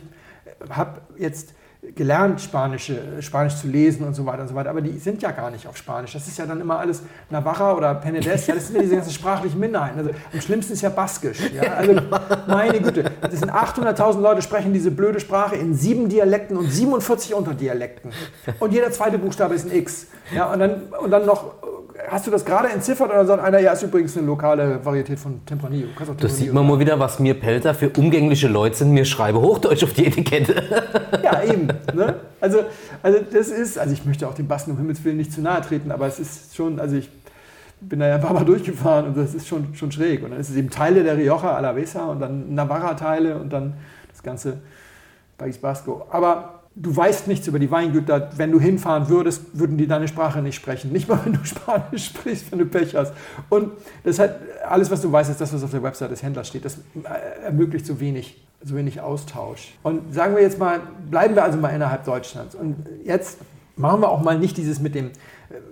habe jetzt gelernt, Spanische, Spanisch zu lesen und so weiter und so weiter, aber die sind ja gar nicht auf Spanisch. Das ist ja dann immer alles Navarra oder Penedès, ja, das sind ja diese ganzen sprachlichen Minderheiten. Also, am schlimmsten ist ja Baskisch. Ja? Also, meine Güte, das sind 800.000 Leute sprechen diese blöde Sprache in sieben Dialekten und 47 Unterdialekten. Und jeder zweite Buchstabe ist ein X. Ja, und, dann, und dann noch hast du das gerade entziffert oder sagt einer, ja, ist übrigens eine lokale Varietät von Tempranillo? Tempranillo das sieht man mal wieder, was mir Pelter für umgängliche Leute sind. Mir schreibe Hochdeutsch auf die Etikette. Ja, eben. Ne? Also, also das ist, also ich möchte auch dem Basten um Himmels Willen nicht zu nahe treten, aber es ist schon, also ich bin da ja ein paar Mal durchgefahren und das ist schon, schon schräg. Und dann ist es eben Teile der Rioja Alavesa und dann Navarra-Teile und dann das ganze País Basco. Aber du weißt nichts über die Weingüter. Wenn du hinfahren würdest, würden die deine Sprache nicht sprechen. Nicht mal, wenn du Spanisch sprichst, wenn du Pech hast. Und das hat, alles, was du weißt, ist das, was auf der Website des Händlers steht. Das äh, ermöglicht so wenig so wenig Austausch. Und sagen wir jetzt mal, bleiben wir also mal innerhalb Deutschlands. Und jetzt machen wir auch mal nicht dieses mit dem äh,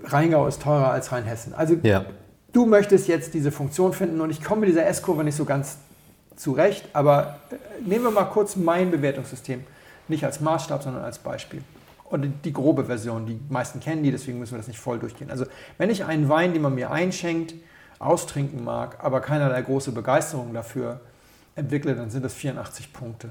Rheingau ist teurer als Rheinhessen. Also Ja. du möchtest jetzt diese Funktion finden und ich komme mit dieser S-Kurve nicht so ganz zurecht, aber äh, nehmen wir mal kurz mein Bewertungssystem, nicht als Maßstab, sondern als Beispiel. Und die grobe Version, die meisten kennen die, deswegen müssen wir das nicht voll durchgehen. Also wenn ich einen Wein, den man mir einschenkt, austrinken mag, aber keinerlei große Begeisterung dafür entwickle, dann sind das 84 Punkte.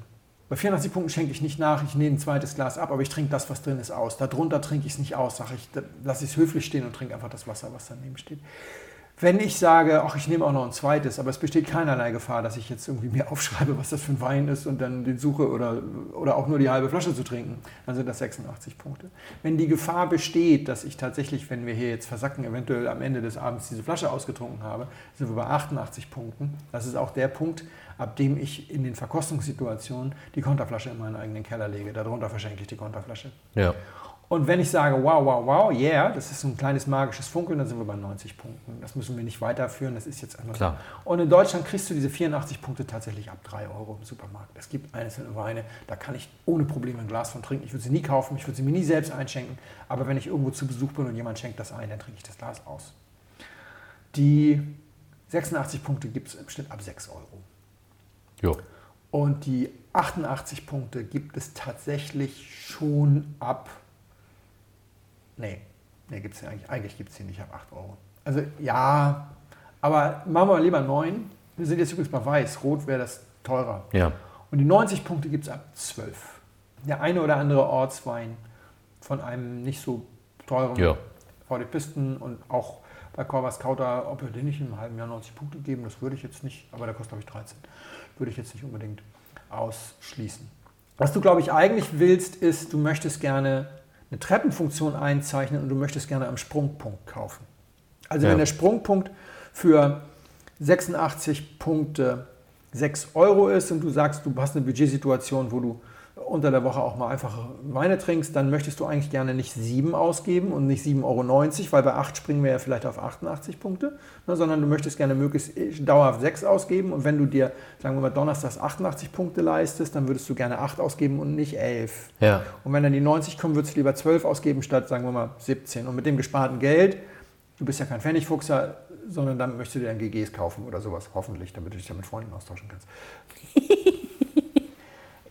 Bei 84 Punkten schenke ich nicht nach, ich nehme ein zweites Glas ab, aber ich trinke das, was drin ist, aus. Darunter trinke ich es nicht aus, sage ich, lasse ich es höflich stehen und trinke einfach das Wasser, was daneben steht. Wenn ich sage, ach, ich nehme auch noch ein zweites, aber es besteht keinerlei Gefahr, dass ich jetzt irgendwie mir aufschreibe, was das für ein Wein ist und dann den suche oder, oder auch nur die halbe Flasche zu trinken, dann sind das 86 Punkte. Wenn die Gefahr besteht, dass ich tatsächlich, wenn wir hier jetzt versacken, eventuell am Ende des Abends diese Flasche ausgetrunken habe, sind wir bei 88 Punkten. Das ist auch der Punkt, ab dem ich in den Verkostungssituationen die Konterflasche in meinen eigenen Keller lege. Darunter verschenke ich die Konterflasche. Ja. Und wenn ich sage, wow, wow, wow, yeah, das ist so ein kleines magisches Funkeln, dann sind wir bei 90 Punkten. Das müssen wir nicht weiterführen, das ist jetzt einfach Klar. so. Und in Deutschland kriegst du diese 84 Punkte tatsächlich ab 3 Euro im Supermarkt. Es gibt einzelne Weine, da kann ich ohne Probleme ein Glas von trinken. Ich würde sie nie kaufen, ich würde sie mir nie selbst einschenken. Aber wenn ich irgendwo zu Besuch bin und jemand schenkt das ein, dann trinke ich das Glas aus. Die 86 Punkte gibt es im Schnitt ab 6 Euro. Jo. Und die 88 Punkte gibt es tatsächlich schon ab. Nee, nee gibt's ja eigentlich, eigentlich gibt es die nicht ab 8 Euro. Also ja, aber machen wir lieber 9. Wir sind jetzt übrigens bei Weiß. Rot wäre das teurer. Ja. Und die 90 Punkte gibt es ab 12. Der eine oder andere Ortswein von einem nicht so teuren Ja. VD Pisten und auch bei Corvus Kauter, ob wir den nicht einem halben Jahr 90 Punkte geben, das würde ich jetzt nicht, aber der kostet glaube ich 13. Würde ich jetzt nicht unbedingt ausschließen. Was du glaube ich eigentlich willst, ist, du möchtest gerne eine Treppenfunktion einzeichnen und du möchtest gerne am Sprungpunkt kaufen. Also Ja. wenn der Sprungpunkt für 86 Punkte 6 Euro ist und du sagst, du hast eine Budgetsituation, wo du unter der Woche auch mal einfache Weine trinkst, dann möchtest du eigentlich gerne nicht 7 ausgeben und nicht 7,90 Euro, weil bei 8 springen wir ja vielleicht auf 88 Punkte, ne, sondern du möchtest gerne möglichst dauerhaft 6 ausgeben und wenn du dir, sagen wir mal, donnerstags 88 Punkte leistest, dann würdest du gerne 8 ausgeben und nicht 11. Ja. Und wenn dann die 90 kommen, würdest du lieber 12 ausgeben statt, sagen wir mal, 17. Und mit dem gesparten Geld, du bist ja kein Pfennigfuchser, sondern dann möchtest du dir dann GGs kaufen oder sowas, hoffentlich, damit du dich ja mit Freunden austauschen kannst.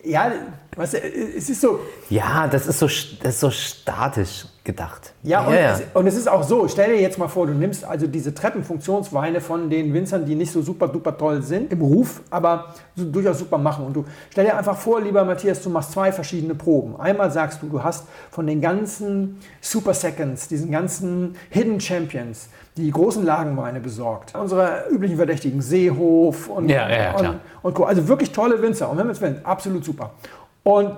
ja, weißt du, es ist so, Ja, das ist so, das ist so statisch gedacht. ja, und, ja. Es, und es ist auch so, stell dir jetzt mal vor, du nimmst also diese Treppenfunktionsweine von den Winzern, die nicht so super duper toll sind im Ruf, aber so durchaus super machen. Und du stell dir einfach vor, lieber Matthias, du machst zwei verschiedene Proben. Einmal sagst du, du hast von den ganzen Super Seconds, diesen ganzen Hidden Champions, die großen Lagenweine besorgt. Unsere üblichen Verdächtigen, Seehof und, Ja, ja, ja, und, und Co. Also wirklich tolle Winzer. Und wenn wir es wollen, absolut super. Und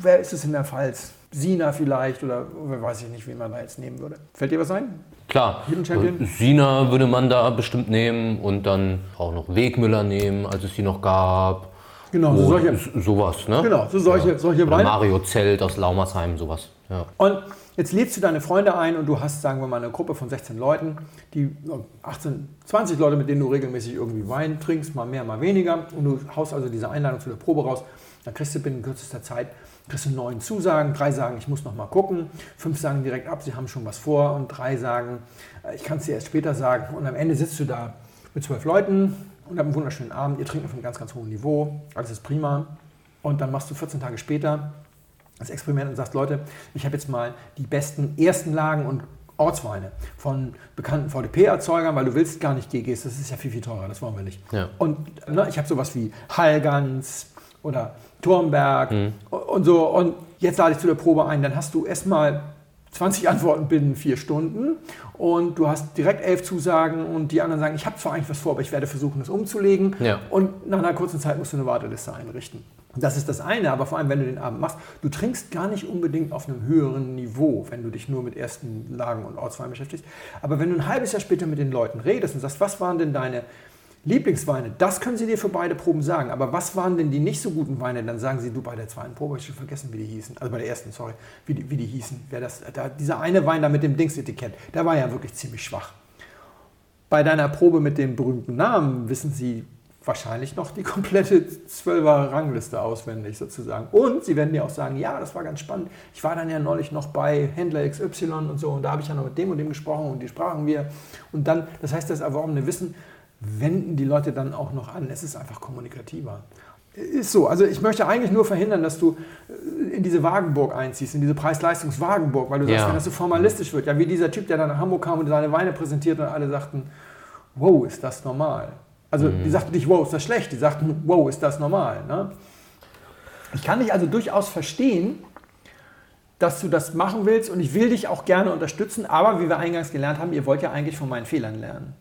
wer ist es in der Pfalz? Sina vielleicht oder wer weiß ich nicht, wie man da jetzt nehmen würde. Fällt dir was ein? Klar, äh, Sina würde man da bestimmt nehmen und dann auch noch Wegmüller nehmen, als es die noch gab. Genau, so solche. sowas, ne? Genau, so solche- solche Oder Weine. Mario Zelt aus Laumersheim, sowas. Ja. Und jetzt lädst du deine Freunde ein und du hast, sagen wir mal, eine Gruppe von 16 Leuten, die so 18, 20 Leute, mit denen du regelmäßig irgendwie Wein trinkst, mal mehr, mal weniger. Und du haust also diese Einladung zu der Probe raus. Dann kriegst du binnen kürzester Zeit kriegst du neun Zusagen. Drei sagen, ich muss noch mal gucken. Fünf sagen direkt ab, sie haben schon was vor. Und drei sagen, äh, ich kann es dir erst später sagen. Und am Ende sitzt du da mit zwölf Leuten und habt einen wunderschönen Abend. Ihr trinkt auf einem ganz, ganz hohen Niveau. Alles ist prima. Und dann machst du 14 Tage später das Experiment und sagst, Leute, ich habe jetzt mal die besten ersten Lagen und Ortsweine von bekannten VDP-Erzeugern, weil du willst gar nicht GGs, das ist ja viel, viel teurer, das wollen wir nicht. Ja. Und ne, ich habe sowas wie Hallgans oder Turmberg und so. Und jetzt lade ich zu der Probe ein, dann hast du erstmal 20 Antworten binnen vier Stunden und du hast direkt elf Zusagen und die anderen sagen, ich habe zwar eigentlich was vor, aber ich werde versuchen, das umzulegen. Ja. Und nach einer kurzen Zeit musst du eine Warteliste einrichten. Das ist das eine, aber vor allem, wenn du den Abend machst, du trinkst gar nicht unbedingt auf einem höheren Niveau, wenn du dich nur mit ersten Lagen und Ortsweinen beschäftigst. Aber wenn du ein halbes Jahr später mit den Leuten redest und sagst, was waren denn deine Lieblingsweine, das können sie dir für beide Proben sagen. Aber was waren denn die nicht so guten Weine? Dann sagen sie, du bei der zweiten Probe, ich schon vergessen, wie die hießen. Also bei der ersten, sorry, wie die, wie die hießen. Wer das, da, dieser eine Wein da mit dem Dingsetikett, der war ja wirklich ziemlich schwach. Bei deiner Probe mit den berühmten Namen wissen sie, wahrscheinlich noch die komplette 12er Rangliste auswendig sozusagen. Und sie werden dir auch sagen, ja, das war ganz spannend. Ich war dann ja neulich noch bei Händler XY und so und da habe ich ja noch mit dem und dem gesprochen und die sprachen wir. Und dann, das heißt, das erworbene Wissen wenden die Leute dann auch noch an. Es ist einfach kommunikativer. Ist so. Also ich möchte eigentlich nur verhindern, dass du äh, in diese Wagenburg einziehst, in diese Preis-Leistungs-Wagenburg, weil du sagst, Ja. wenn das so formalistisch wird, ja wie dieser Typ, der dann nach Hamburg kam und seine Weine präsentiert und alle sagten, wow, ist das normal. Also die sagten nicht, wow, ist das schlecht, die sagten, wow, ist das normal. Ne? Ich kann dich also durchaus verstehen, dass du das machen willst und ich will dich auch gerne unterstützen, aber wie wir eingangs gelernt haben, ihr wollt ja eigentlich von meinen Fehlern lernen.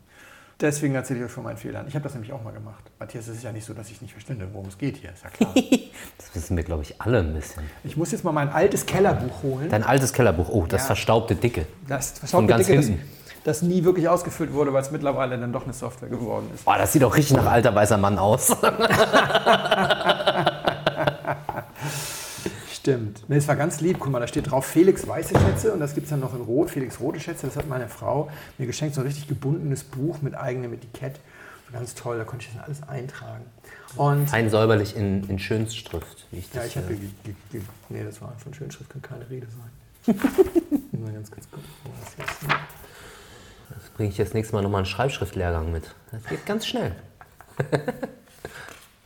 Deswegen erzähle ich euch von meinen Fehlern. Ich habe das nämlich auch mal gemacht. Matthias, es ist ja nicht so, dass ich nicht verstünde, worum es geht hier, ist ja klar. Das wissen wir, glaube ich, alle ein bisschen. Ich muss jetzt mal mein altes Kellerbuch holen. Dein altes Kellerbuch, oh, das Ja. verstaubte Dicke. Das Von verschaut ganz Dicke, hinten. das nie wirklich ausgefüllt wurde, weil es mittlerweile dann doch eine Software geworden ist. Boah, das sieht auch richtig nach alter weißer Mann aus. Stimmt. Nee, es war ganz lieb. Guck mal, da steht drauf Felix weiße Schätze und das gibt es dann noch in Rot, Felix rote Schätze. Das hat meine Frau mir geschenkt, so ein richtig gebundenes Buch mit eigenem Etikett. Ganz toll, da konnte ich das alles eintragen. Und Fein säuberlich in, in Schönstschrift, wie ich ja, das ich habe. äh, ge- ge- ge- Nee, das war von Schönschrift, kann keine Rede sein. Mal ganz kurz gucken, wo das ist. Bringe ich jetzt nächstes Mal nochmal einen Schreibschriftlehrgang mit. Das geht ganz schnell.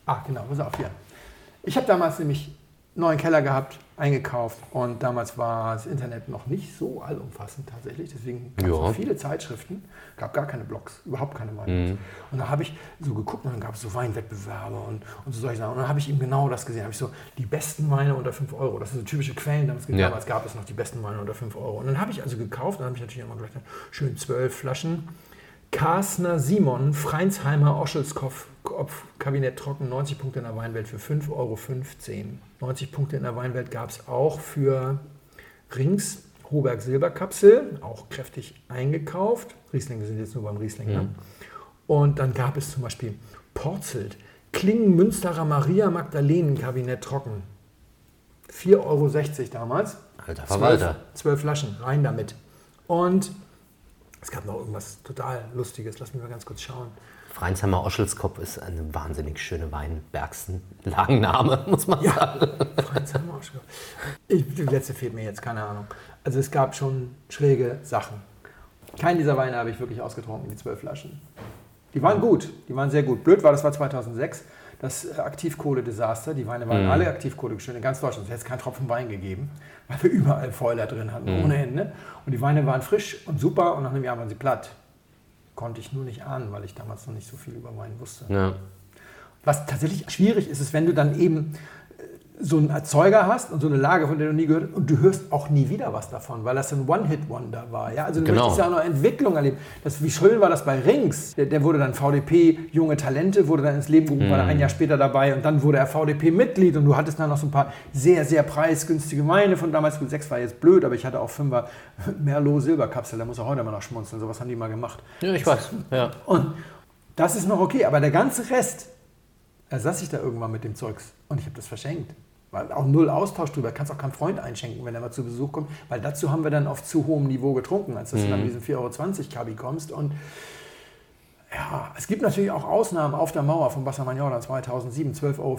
Ah, genau, pass auf, hier. Ich habe damals nämlich neuen Keller gehabt, eingekauft und damals war das Internet noch nicht so allumfassend tatsächlich, deswegen gab es Ja. viele Zeitschriften, gab gar keine Blogs, überhaupt keine Meinung. Und da habe ich so geguckt und dann gab es so Weinwettbewerbe und, und so solche Sachen. Und dann habe ich eben genau das gesehen, habe ich so die besten Weine unter 5 Euro, das sind so typische Quellen, damals, Ja. damals gab es noch die besten Weine unter 5 Euro. Und dann habe ich also gekauft, dann habe ich natürlich immer gedacht, schön zwölf Flaschen Karsner Simon, Freinsheimer Oschelskopf, Kabinett trocken, 90 Punkte in der Weinwelt für 5,15 Euro. 90 Punkte in der Weinwelt gab es auch für Rings Hoberg Silberkapsel, auch kräftig eingekauft. Riesling, wir sind jetzt nur beim Riesling. Ne? Und dann gab es zum Beispiel Porzelt, Klingen Münsterer Maria Magdalenen Kabinett trocken. 4,60 Euro damals. Alter Verwalter. zwölf Flaschen, rein damit. Und es gab noch irgendwas total Lustiges. Lass mich mal ganz kurz schauen. Freinsheimer Oschelskopf ist eine wahnsinnig schöne Weinbergslagenname, muss man sagen. Franz Hammerschau. Ich, die letzte fehlt mir jetzt, keine Ahnung. Also es gab schon schräge Sachen. Keinen dieser Weine habe ich wirklich ausgetrunken, die zwölf Flaschen. Die waren gut, die waren sehr gut. Blöd war, das war 2006, das äh, Aktivkohle-Desaster. Die Weine waren alle Aktivkohle gestellt in ganz Deutschland. Es hätte keinen Tropfen Wein gegeben, weil wir überall Fäuler drin hatten, ohne Ende. Und die Weine waren frisch und super und nach einem Jahr waren sie platt. Konnte ich nur nicht ahnen, weil ich damals noch nicht so viel über Wein wusste. Ja. Was tatsächlich schwierig ist, ist, wenn du dann eben so einen Erzeuger hast und so eine Lage, von der du nie gehört hast, und du hörst auch nie wieder was davon, weil das ein One-Hit-Wonder war. Ja? Also du Genau. möchtest ja auch noch Entwicklung erleben. Das, wie schön war das bei Rings? Der, der wurde dann VDP, junge Talente, wurde dann ins Leben gerufen, war dann ein Jahr später dabei und dann wurde er VDP-Mitglied und du hattest dann noch so ein paar sehr, sehr preisgünstige Weine von damals. Gut, sechs war jetzt blöd, aber ich hatte auch Fünfer Merlot Silberkapsel, da muss er heute immer noch schmunzeln. Sowas haben die mal gemacht. ja, ich weiß. Ja. Und das ist noch okay, aber der ganze Rest, da saß ich da irgendwann mit dem Zeugs und ich habe das verschenkt. Weil auch null Austausch drüber. Kannst auch keinem Freund einschenken, wenn er mal zu Besuch kommt, weil dazu haben wir dann auf zu hohem Niveau getrunken, als dass du dann mit diesen 4,20 Euro Kabi kommst. Und ja, es gibt natürlich auch Ausnahmen auf der Mauer von Bassa Magnola 2007, 12,50 Euro.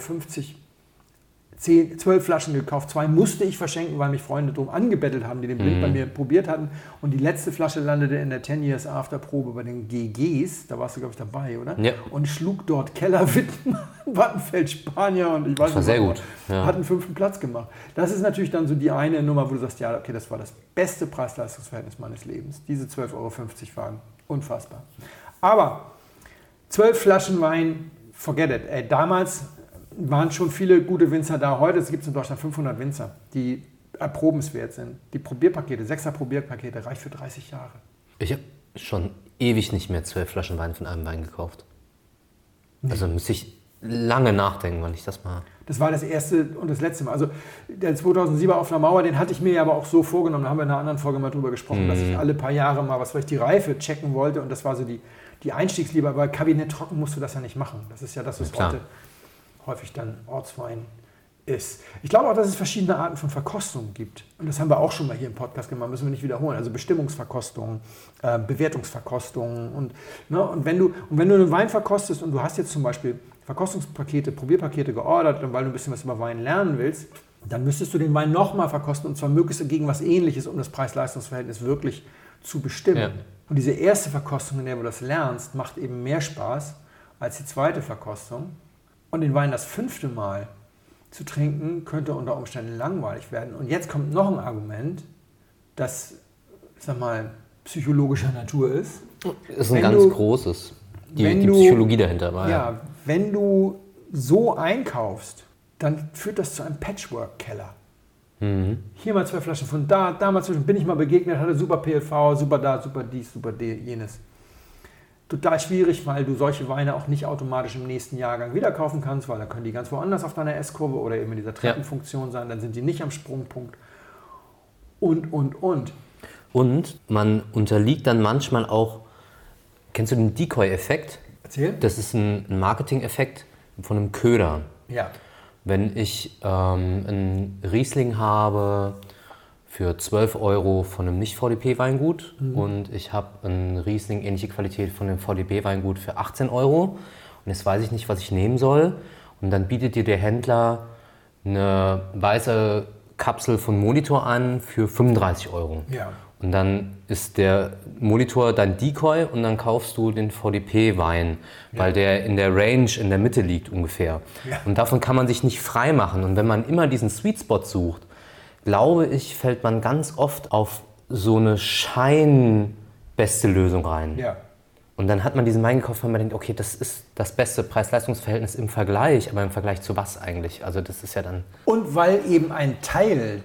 10, 12 Flaschen gekauft, zwei musste ich verschenken, weil mich Freunde drum angebettelt haben, die den Blind bei mir probiert hatten. Und die letzte Flasche landete in der 10 Years After Probe bei den GGs. Da warst du, glaube ich, dabei, oder? Ja. Und schlug dort Keller Witten, Wattenfeld, Spanier und ich weiß war nicht, sehr was, gut, ja. Hat einen fünften Platz gemacht. Das ist natürlich dann so die eine Nummer, wo du sagst, ja, okay, das war das beste Preis-Leistungs-Verhältnis meines Lebens. Diese 12,50 Euro waren unfassbar. Aber 12 Flaschen Wein, forget it. Ey, damals waren schon viele gute Winzer da. Heute gibt es in Deutschland 500 Winzer, die erprobenswert sind. Die Probierpakete, 6er Probierpakete, reicht für 30 Jahre. Ich habe schon ewig nicht mehr zwölf Flaschen Wein von einem Wein gekauft. Also müsste ich lange nachdenken, wann ich das mal. Das war das erste und das letzte Mal. Also der 2007er auf der Mauer, den hatte ich mir ja aber auch so vorgenommen. Da haben wir in einer anderen Folge mal drüber gesprochen, dass ich alle paar Jahre mal was vielleicht die Reife checken wollte. Und das war so die, die Einstiegsliebe. Aber Kabinett trocken musst du das ja nicht machen. Das ist ja das, was klar. heute häufig dann Ortswein ist. Ich glaube auch, dass es verschiedene Arten von Verkostungen gibt. Und das haben wir auch schon mal hier im Podcast gemacht, müssen wir nicht wiederholen. Also Bestimmungsverkostungen, äh, Bewertungsverkostungen. Und, ne, und, wenn du, und wenn du einen Wein verkostest und du hast jetzt zum Beispiel Verkostungspakete, Probierpakete geordert, weil du ein bisschen was über Wein lernen willst, dann müsstest du den Wein nochmal verkosten und zwar möglichst gegen was ähnliches, um das Preis-Leistungs-Verhältnis wirklich zu bestimmen. Ja. Und diese erste Verkostung, in der du das lernst, macht eben mehr Spaß als die zweite Verkostung. Und den Wein das fünfte Mal zu trinken, könnte unter Umständen langweilig werden. Und jetzt kommt noch ein Argument, das, sag mal, psychologischer Natur ist. Ist ein wenn ganz du, großes. Die, die Psychologie du, dahinter war. Ja, wenn du so einkaufst, dann führt das zu einem Patchwork-Keller. Mhm. Hier mal zwei Flaschen von da, da mal zwischen bin ich mal begegnet, hatte super PLV, super da, super dies, super jenes. Total schwierig, weil du solche Weine auch nicht automatisch im nächsten Jahrgang wieder kaufen kannst, weil da können die ganz woanders auf deiner S-Kurve oder eben in dieser Treppenfunktion ja. sein, dann sind die nicht am Sprungpunkt. Und, und, und. Und man unterliegt dann manchmal auch, kennst du den Decoy-Effekt? Erzähl. Das ist ein Marketing-Effekt von einem Köder. Ja. Wenn ich ähm, einen Riesling habe für 12 Euro von einem Nicht-VDP-Weingut mhm. und ich habe einen Riesling ähnliche Qualität von einem VDP-Weingut für 18 Euro und jetzt weiß ich nicht, was ich nehmen soll und dann bietet dir der Händler eine weiße Kapsel von Monitor an für 35 Euro. Ja. Und dann ist der Monitor dein Decoy und dann kaufst du den VDP-Wein, ja. weil der in der Range in der Mitte liegt ungefähr. Ja. Und davon kann man sich nicht frei machen. Und wenn man immer diesen Sweet Spot sucht, glaube ich, fällt man ganz oft auf so eine scheinbeste Lösung rein. Ja. Und dann hat man diesen Wein gekauft, weil man denkt, okay, das ist das beste Preis-Leistungs-Verhältnis im Vergleich, aber im Vergleich zu was eigentlich? Also das ist ja dann... Und weil eben ein Teil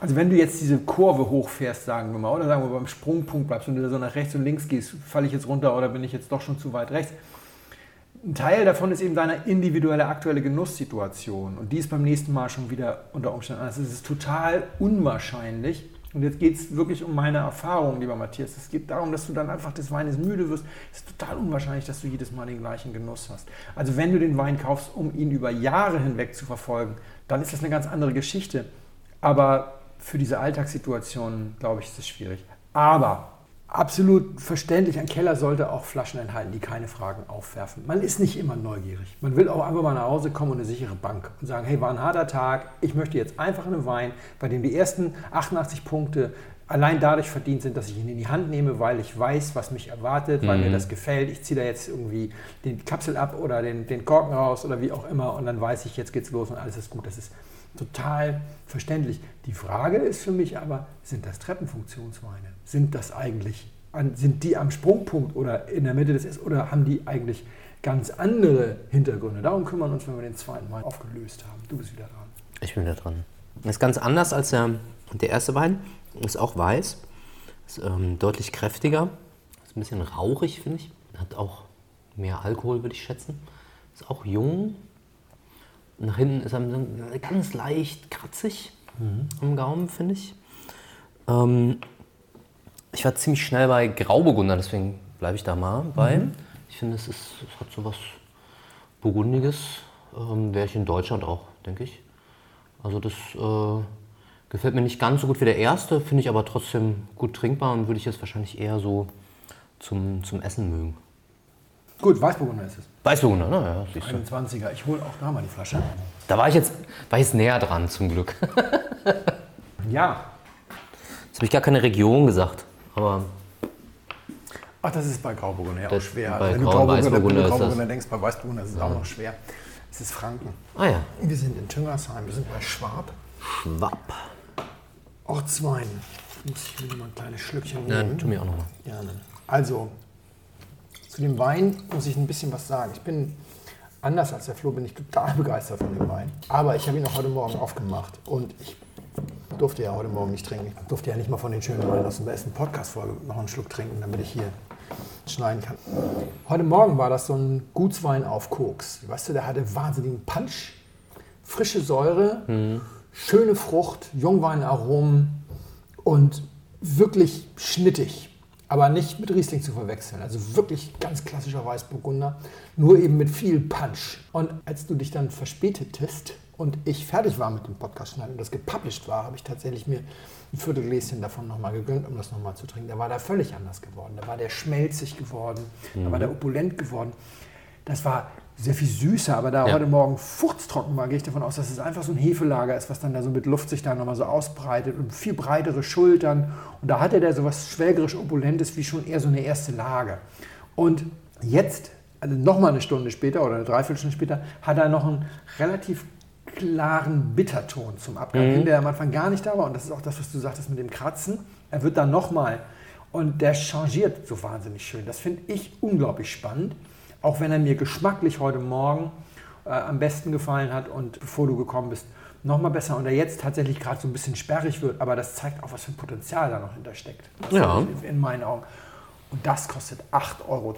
also wenn du jetzt diese Kurve hochfährst, sagen wir mal, oder sagen wir beim Sprungpunkt bleibst und du da so nach rechts und links gehst, falle ich jetzt runter oder bin ich jetzt doch schon zu weit rechts? Ein Teil davon ist eben deine individuelle aktuelle Genusssituation und die ist beim nächsten Mal schon wieder unter Umständen anders. Es ist total unwahrscheinlich. Und jetzt geht es wirklich um meine Erfahrung, lieber Matthias. Es geht darum, dass du dann einfach des Weines müde wirst. Es ist total unwahrscheinlich, dass du jedes Mal den gleichen Genuss hast. Also wenn du den Wein kaufst, um ihn über Jahre hinweg zu verfolgen, dann ist das eine ganz andere Geschichte. Aber für diese Alltagssituationen, glaube ich, ist es schwierig. Aber absolut verständlich, ein Keller sollte auch Flaschen enthalten, die keine Fragen aufwerfen. Man ist nicht immer neugierig. Man will auch einfach mal nach Hause kommen und eine sichere Bank und sagen, hey, war ein harter Tag, ich möchte jetzt einfach einen Wein, bei dem die ersten 88 Punkte allein dadurch verdient sind, dass ich ihn in die Hand nehme, weil ich weiß, was mich erwartet, weil mhm. mir das gefällt. Ich ziehe da jetzt irgendwie den Kapsel ab oder den, den Korken raus oder wie auch immer und dann weiß ich, jetzt geht's los und alles ist gut. Das ist total verständlich. Die Frage ist für mich aber, sind das Treppenfunktionsweine? Sind das eigentlich, sind die am Sprungpunkt oder in der Mitte des S oder haben die eigentlich ganz andere Hintergründe? Darum kümmern wir uns, wenn wir den zweiten Wein aufgelöst haben. Du bist wieder dran. Ich bin wieder dran. Das ist ganz anders als der, der erste Wein. Ist auch weiß. Ist ähm, deutlich kräftiger. Ist ein bisschen rauchig, finde ich. Hat auch mehr Alkohol, würde ich schätzen. Ist auch jung, nach hinten ist er ganz leicht kratzig mhm. am Gaumen, finde ich. Ähm, ich war ziemlich schnell bei Grauburgunder, deswegen bleibe ich da mal bei. Mhm. Ich finde, es, ist, es hat so was Burgundiges. Ähm, Wäre ich in Deutschland auch, denke ich. Also das äh, gefällt mir nicht ganz so gut wie der erste, finde ich aber trotzdem gut trinkbar und würde ich jetzt wahrscheinlich eher so zum, zum Essen mögen. Gut, Weißburgunder ist es. Weißburgunder, ne? Ja, siehst du. 21er. Ich hole auch da mal die Flasche. Da war ich jetzt, war ich jetzt näher dran, zum Glück. ja. Jetzt habe ich gar keine Region gesagt, aber. Ach, das ist bei Grauburgunder ja auch schwer. Bei wenn du Grauburgunder, wenn du Grauburgunder denkst, bei Weißburgunder ist es ja. auch noch schwer. Es ist Franken. Ah ja. Wir sind in Tüngersheim, wir sind bei Schwab. Schwab. Ortswein. Muss ich mir mal ein kleines Schlückchen nehmen. Ja, tu mir auch noch mal. Gerne. Also, zu dem Wein muss ich ein bisschen was sagen. Ich bin anders als der Flo, bin ich total begeistert von dem Wein. Aber ich habe ihn auch heute Morgen aufgemacht und ich durfte ja heute Morgen nicht trinken. Ich durfte ja nicht mal von den schönen Weinen aus der besten Podcast-Folge noch einen Schluck trinken, damit ich hier schneiden kann. Heute Morgen war das so ein Gutswein auf Koks. Weißt du, der hatte wahnsinnigen Punch, frische Säure, mhm. schöne Frucht, Jungweinaromen und wirklich schnittig aber nicht mit Riesling zu verwechseln. Also wirklich ganz klassischer Weißburgunder, nur eben mit viel Punch. Und als du dich dann verspätetest und ich fertig war mit dem Podcast schneiden und das gepublished war, habe ich tatsächlich mir ein Viertelgläschen davon nochmal gegönnt, um das nochmal zu trinken. Da war der völlig anders geworden. Da war der schmelzig geworden, mhm. da war der opulent geworden. Das war sehr viel süßer, aber da ja. heute Morgen furztrocken war, gehe ich davon aus, dass es einfach so ein Hefelager ist, was dann da so mit Luft sich da nochmal so ausbreitet und viel breitere Schultern. Und da hatte der so was schwelgerisch Opulentes wie schon eher so eine erste Lage. Und jetzt, also nochmal eine Stunde später oder eine Dreiviertelstunde später, hat er noch einen relativ klaren Bitterton zum Abgang, mhm. der am Anfang gar nicht da war. Und das ist auch das, was du sagtest mit dem Kratzen. Er wird dann nochmal und der changiert so wahnsinnig schön. Das finde ich unglaublich spannend. Auch wenn er mir geschmacklich heute Morgen äh, am besten gefallen hat und bevor du gekommen bist, nochmal besser. Und er jetzt tatsächlich gerade so ein bisschen sperrig wird, aber das zeigt auch, was für ein Potenzial da noch hintersteckt. Ja. In, in meinen Augen. Und das kostet 8,20 Euro.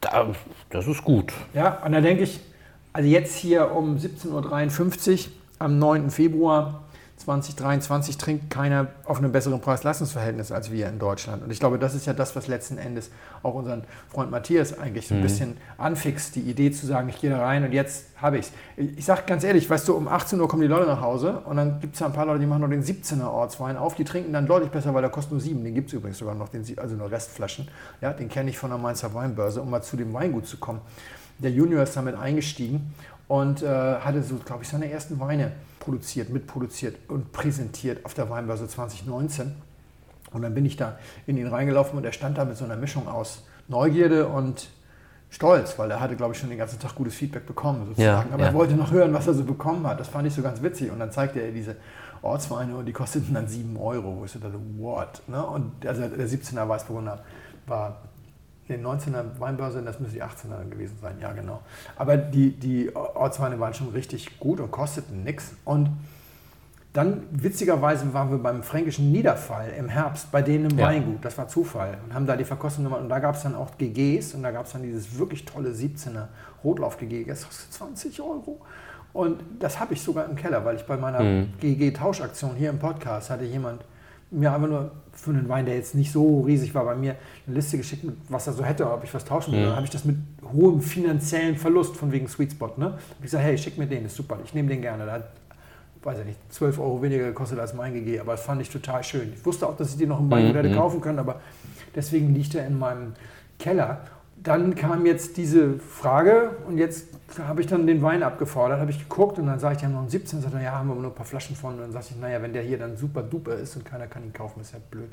Da, das ist gut. Ja, und da denke ich, also jetzt hier um 17.53 Uhr am 9. Februar 2023 trinkt keiner auf einem besseren Preis-Leistungsverhältnis als wir in Deutschland. Und ich glaube, das ist ja das, was letzten Endes auch unseren Freund Matthias eigentlich so ein mhm. bisschen anfixt, die Idee zu sagen, ich gehe da rein und jetzt habe ich es. Ich sage ganz ehrlich, weißt du, um 18 Uhr kommen die Leute nach Hause und dann gibt es ja ein paar Leute, die machen noch den 17er Ortswein auf, die trinken dann deutlich besser, weil der kostet nur 7. Den gibt es übrigens sogar noch, den, also nur Restflaschen. Ja, den kenne ich von der Mainzer Weinbörse, um mal zu dem Weingut zu kommen. Der Junior ist damit eingestiegen und äh, hatte so, glaube ich, seine ersten Weine produziert, mitproduziert und präsentiert auf der Weinbörse 2019. Und dann bin ich da in ihn reingelaufen und er stand da mit so einer Mischung aus Neugierde und Stolz, weil er hatte, glaube ich, schon den ganzen Tag gutes Feedback bekommen, sozusagen. Ja, Aber ja. er wollte noch hören, was er so bekommen hat. Das fand ich so ganz witzig. Und dann zeigte er diese Ortsweine und die kosteten dann 7 Euro. Wo ich so dachte, what? Ne? Und also der 17er Weißburgunder war den 19er Weinbörse, das müsste die 18er gewesen sein, ja genau. Aber die, die Ortsweine waren schon richtig gut und kosteten nichts. Und dann, witzigerweise, waren wir beim fränkischen Niederfall im Herbst bei denen im ja. Weingut. Das war Zufall. Und haben da die Verkostung gemacht. Und da gab es dann auch GGs. Und da gab es dann dieses wirklich tolle 17er Rotlauf-GG. Das kostet 20 Euro. Und das habe ich sogar im Keller, weil ich bei meiner mhm. GG-Tauschaktion hier im Podcast hatte jemand mir einfach nur für einen Wein, der jetzt nicht so riesig war, bei mir eine Liste geschickt, was er so hätte, ob ich was tauschen will. Mhm. Dann habe ich das mit hohem finanziellen Verlust von wegen Sweet Spot. Ne? Hab ich gesagt, hey, schick mir den, ist super, ich nehme den gerne. Da hat, weiß ich nicht, 12 Euro weniger gekostet als mein GG, aber das fand ich total schön. Ich wusste auch, dass ich den noch im Weingut mhm. hätte kaufen können, aber deswegen liegt er in meinem Keller. Dann kam jetzt diese Frage und jetzt habe ich dann den Wein abgefordert, habe ich geguckt und dann sage ich, ja noch einen 17, sagt er, ja, haben wir nur ein paar Flaschen von. Und dann sage ich, naja, wenn der hier dann super duper ist und keiner kann ihn kaufen, ist ja blöd.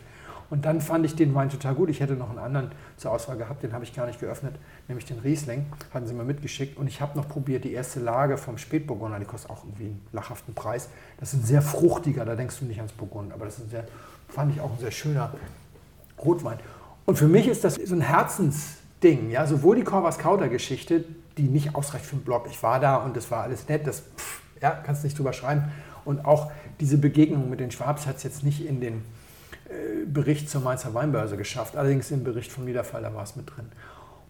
Und dann fand ich den Wein total gut. Ich hätte noch einen anderen zur Auswahl gehabt, den habe ich gar nicht geöffnet, nämlich den Riesling. Hatten sie mir mitgeschickt. Und ich habe noch probiert, die erste Lage vom Spätburgunder, die kostet auch irgendwie einen lachhaften Preis. Das ist ein sehr fruchtiger, da denkst du nicht ans Burgund, aber das ist sehr, fand ich auch ein sehr schöner Rotwein. Und für mich ist das so ein Herzensding, ja, sowohl die Corvas Kauter Geschichte, die nicht ausreicht für einen Blog. Ich war da und es war alles nett, das pff, ja, kannst nicht drüber schreiben. Und auch diese Begegnung mit den Schwabs hat es jetzt nicht in den äh, Bericht zur Mainzer Weinbörse geschafft. Allerdings im Bericht vom Niederfall, da war es mit drin.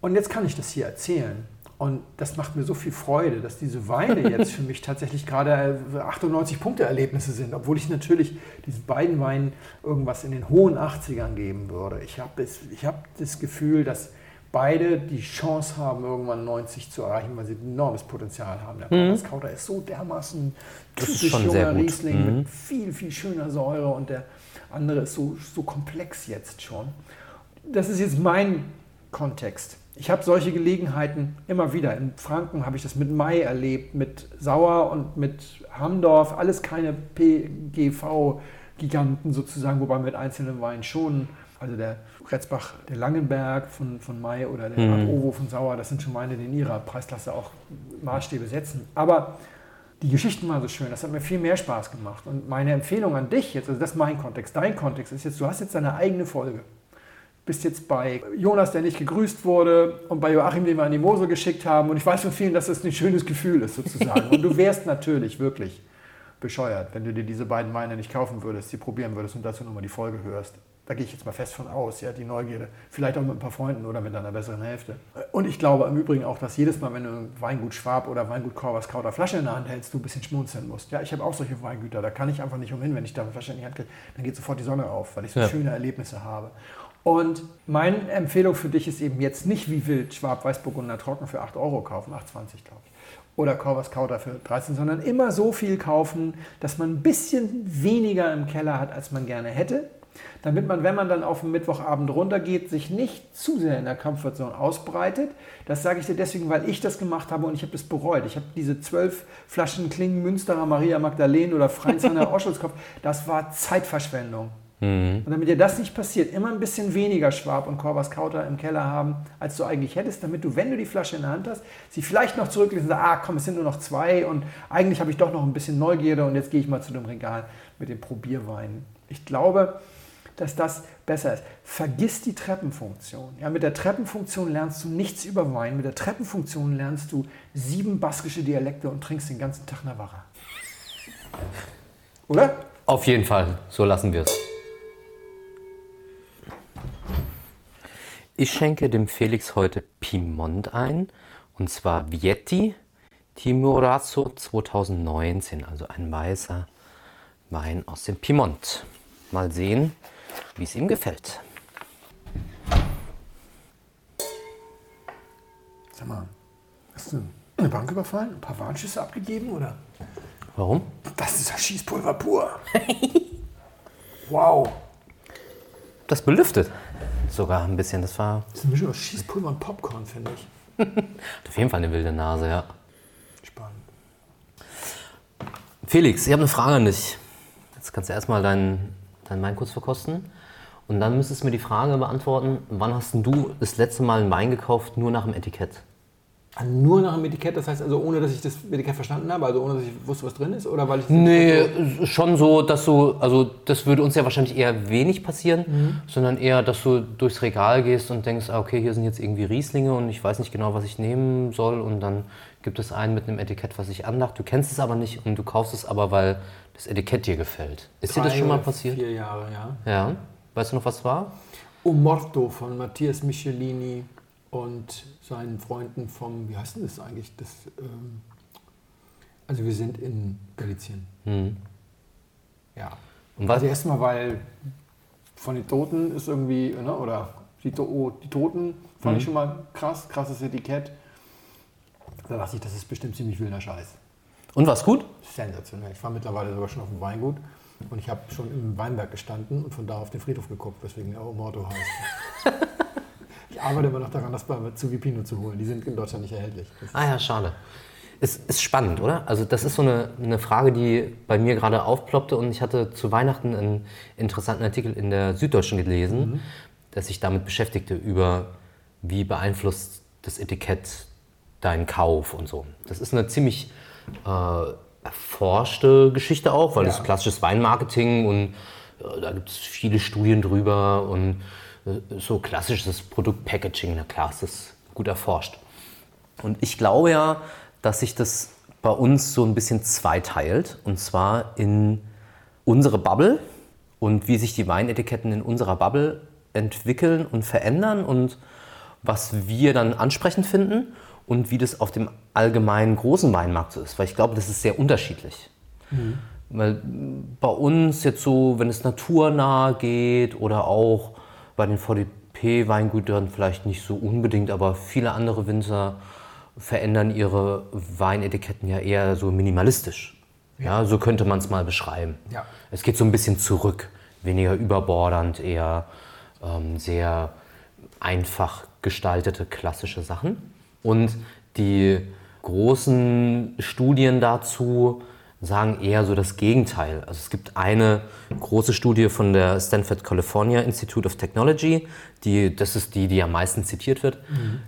Und jetzt kann ich das hier erzählen. Und das macht mir so viel Freude, dass diese Weine jetzt für mich tatsächlich gerade 98 Punkte Erlebnisse sind, obwohl ich natürlich diesen beiden Weinen irgendwas in den hohen 80ern geben würde. Ich habe hab das Gefühl, dass beide die Chance haben, irgendwann 90 zu erreichen, weil sie ein enormes Potenzial haben. Der mhm. Kauder ist so dermaßen typisch junger Riesling mhm. mit viel, viel schöner Säure und der andere ist so, so komplex jetzt schon. Das ist jetzt mein Kontext. Ich habe solche Gelegenheiten immer wieder. In Franken habe ich das mit Mai erlebt, mit Sauer und mit Hamdorf. Alles keine PGV-Giganten sozusagen, wobei mit einzelnen Weinen schon. Also der Retzbach, der Langenberg von, von Mai oder der mhm. Ovo von Sauer, das sind schon meine, die in ihrer Preisklasse auch Maßstäbe setzen. Aber die Geschichten waren so schön, das hat mir viel mehr Spaß gemacht. Und meine Empfehlung an dich jetzt, also das ist mein Kontext, dein Kontext ist jetzt, du hast jetzt deine eigene Folge. Bist jetzt bei Jonas, der nicht gegrüßt wurde, und bei Joachim, den wir an die Mosel geschickt haben. Und ich weiß von vielen, dass das ein schönes Gefühl ist, sozusagen. Und du wärst natürlich wirklich bescheuert, wenn du dir diese beiden Weine nicht kaufen würdest, sie probieren würdest und dazu nochmal die Folge hörst. Da gehe ich jetzt mal fest von aus, ja, die Neugierde. Vielleicht auch mit ein paar Freunden oder mit einer besseren Hälfte. Und ich glaube im Übrigen auch, dass jedes Mal, wenn du Weingut Schwab oder Weingut Korvers Kauter Flasche in der Hand hältst, du ein bisschen schmunzeln musst. Ja, ich habe auch solche Weingüter, da kann ich einfach nicht umhin, wenn ich da eine Flasche in die Hand kriege, dann geht sofort die Sonne auf, weil ich so ja. schöne Erlebnisse habe. Und meine Empfehlung für dich ist eben jetzt nicht wie wild Schwab Weißburgunder Trocken für 8 Euro kaufen, 8,20 glaube ich. Oder Corvus Kauder für 13, sondern immer so viel kaufen, dass man ein bisschen weniger im Keller hat, als man gerne hätte damit man, wenn man dann auf den Mittwochabend runtergeht, sich nicht zu sehr in der Comfortzone ausbreitet. Das sage ich dir deswegen, weil ich das gemacht habe und ich habe das bereut. Ich habe diese zwölf Flaschen Klingen Münsterer Maria Magdalene oder Freinsheimer Oschulskopf, das war Zeitverschwendung. Mhm. Und damit dir das nicht passiert, immer ein bisschen weniger Schwab und Corvus Kauter im Keller haben, als du eigentlich hättest, damit du, wenn du die Flasche in der Hand hast, sie vielleicht noch zurücklegst und sagst, ah komm, es sind nur noch zwei und eigentlich habe ich doch noch ein bisschen Neugierde und jetzt gehe ich mal zu dem Regal mit den Probierweinen. Ich glaube, dass das besser ist. Vergiss die Treppenfunktion. Ja, mit der Treppenfunktion lernst du nichts über Wein. Mit der Treppenfunktion lernst du sieben baskische Dialekte und trinkst den ganzen Tag Navarra. Oder? Auf jeden Fall. So lassen wir es. Ich schenke dem Felix heute Piemont ein. Und zwar Vietti Timorazzo 2019. Also ein weißer Wein aus dem Piemont. Mal sehen, wie es ihm gefällt. Sag mal, hast du eine Bank überfallen, ein paar Warnschüsse abgegeben oder? Warum? Das ist ja Schießpulver pur. wow. Das belüftet sogar ein bisschen. Das war. Das ist eine Mischung aus Schießpulver und Popcorn, finde ich. Hat auf jeden Fall eine wilde Nase, ja. Spannend. Felix, ich habe eine Frage an dich. Jetzt kannst du erstmal deinen dein Wein kurz verkosten. Und dann müsstest du mir die Frage beantworten, wann hast du das letzte Mal einen Wein gekauft, nur nach dem Etikett? Ah, nur nach dem Etikett, das heißt also ohne, dass ich das Etikett verstanden habe, also ohne, dass ich wusste, was drin ist? Oder weil ich nee, schon so, dass du, also das würde uns ja wahrscheinlich eher wenig passieren, mhm. sondern eher, dass du durchs Regal gehst und denkst, ah, okay, hier sind jetzt irgendwie Rieslinge und ich weiß nicht genau, was ich nehmen soll und dann gibt es einen mit einem Etikett, was ich andacht. Du kennst es aber nicht und du kaufst es aber, weil das Etikett dir gefällt. Ist Drei dir das schon mal passiert? Vier Jahre, ja. Ja. Weißt du noch, was war? O Morto von Matthias Michelini und seinen Freunden vom, wie heißt denn das eigentlich? Das, ähm, also wir sind in Galizien. Mhm. Ja. Und was? Also erstmal, weil von den Toten ist irgendwie, ne, oder die, oh, die Toten fand mhm. ich schon mal krass, krasses Etikett. Da dachte ich, das ist bestimmt ziemlich wilder Scheiß. Und war's gut? Sensationell. Ich war mittlerweile sogar schon auf dem Weingut. Und ich habe schon im Weinberg gestanden und von da auf den Friedhof geguckt, weswegen er Morto heißt. ich arbeite immer noch daran, das bei Zuvipino zu holen. Die sind in Deutschland nicht erhältlich. Ah ja, schade. Es ist spannend, oder? Also das ist so eine, eine Frage, die bei mir gerade aufploppte und ich hatte zu Weihnachten einen interessanten Artikel in der Süddeutschen gelesen, mhm. der sich damit beschäftigte, über wie beeinflusst das Etikett deinen Kauf und so. Das ist eine ziemlich äh, erforschte Geschichte auch, weil ja. das ist klassisches Weinmarketing und äh, da gibt es viele Studien drüber und äh, so klassisches Produktpackaging, na klar, ist das gut erforscht. Und ich glaube ja, dass sich das bei uns so ein bisschen zweiteilt und zwar in unsere Bubble und wie sich die Weinetiketten in unserer Bubble entwickeln und verändern und was wir dann ansprechend finden und wie das auf dem allgemeinen großen Weinmarkt so ist. Weil ich glaube, das ist sehr unterschiedlich. Mhm. Weil bei uns jetzt so, wenn es naturnah geht oder auch bei den VDP-Weingütern vielleicht nicht so unbedingt, aber viele andere Winzer verändern ihre Weinetiketten ja eher so minimalistisch. Ja, ja so könnte man es mal beschreiben. Ja. Es geht so ein bisschen zurück, weniger überbordernd, eher ähm, sehr einfach gestaltete klassische Sachen. Und die großen Studien dazu sagen eher so das Gegenteil. Also es gibt eine große Studie von der Stanford California Institute of Technology, die, das ist die, die am meisten zitiert wird. Mhm.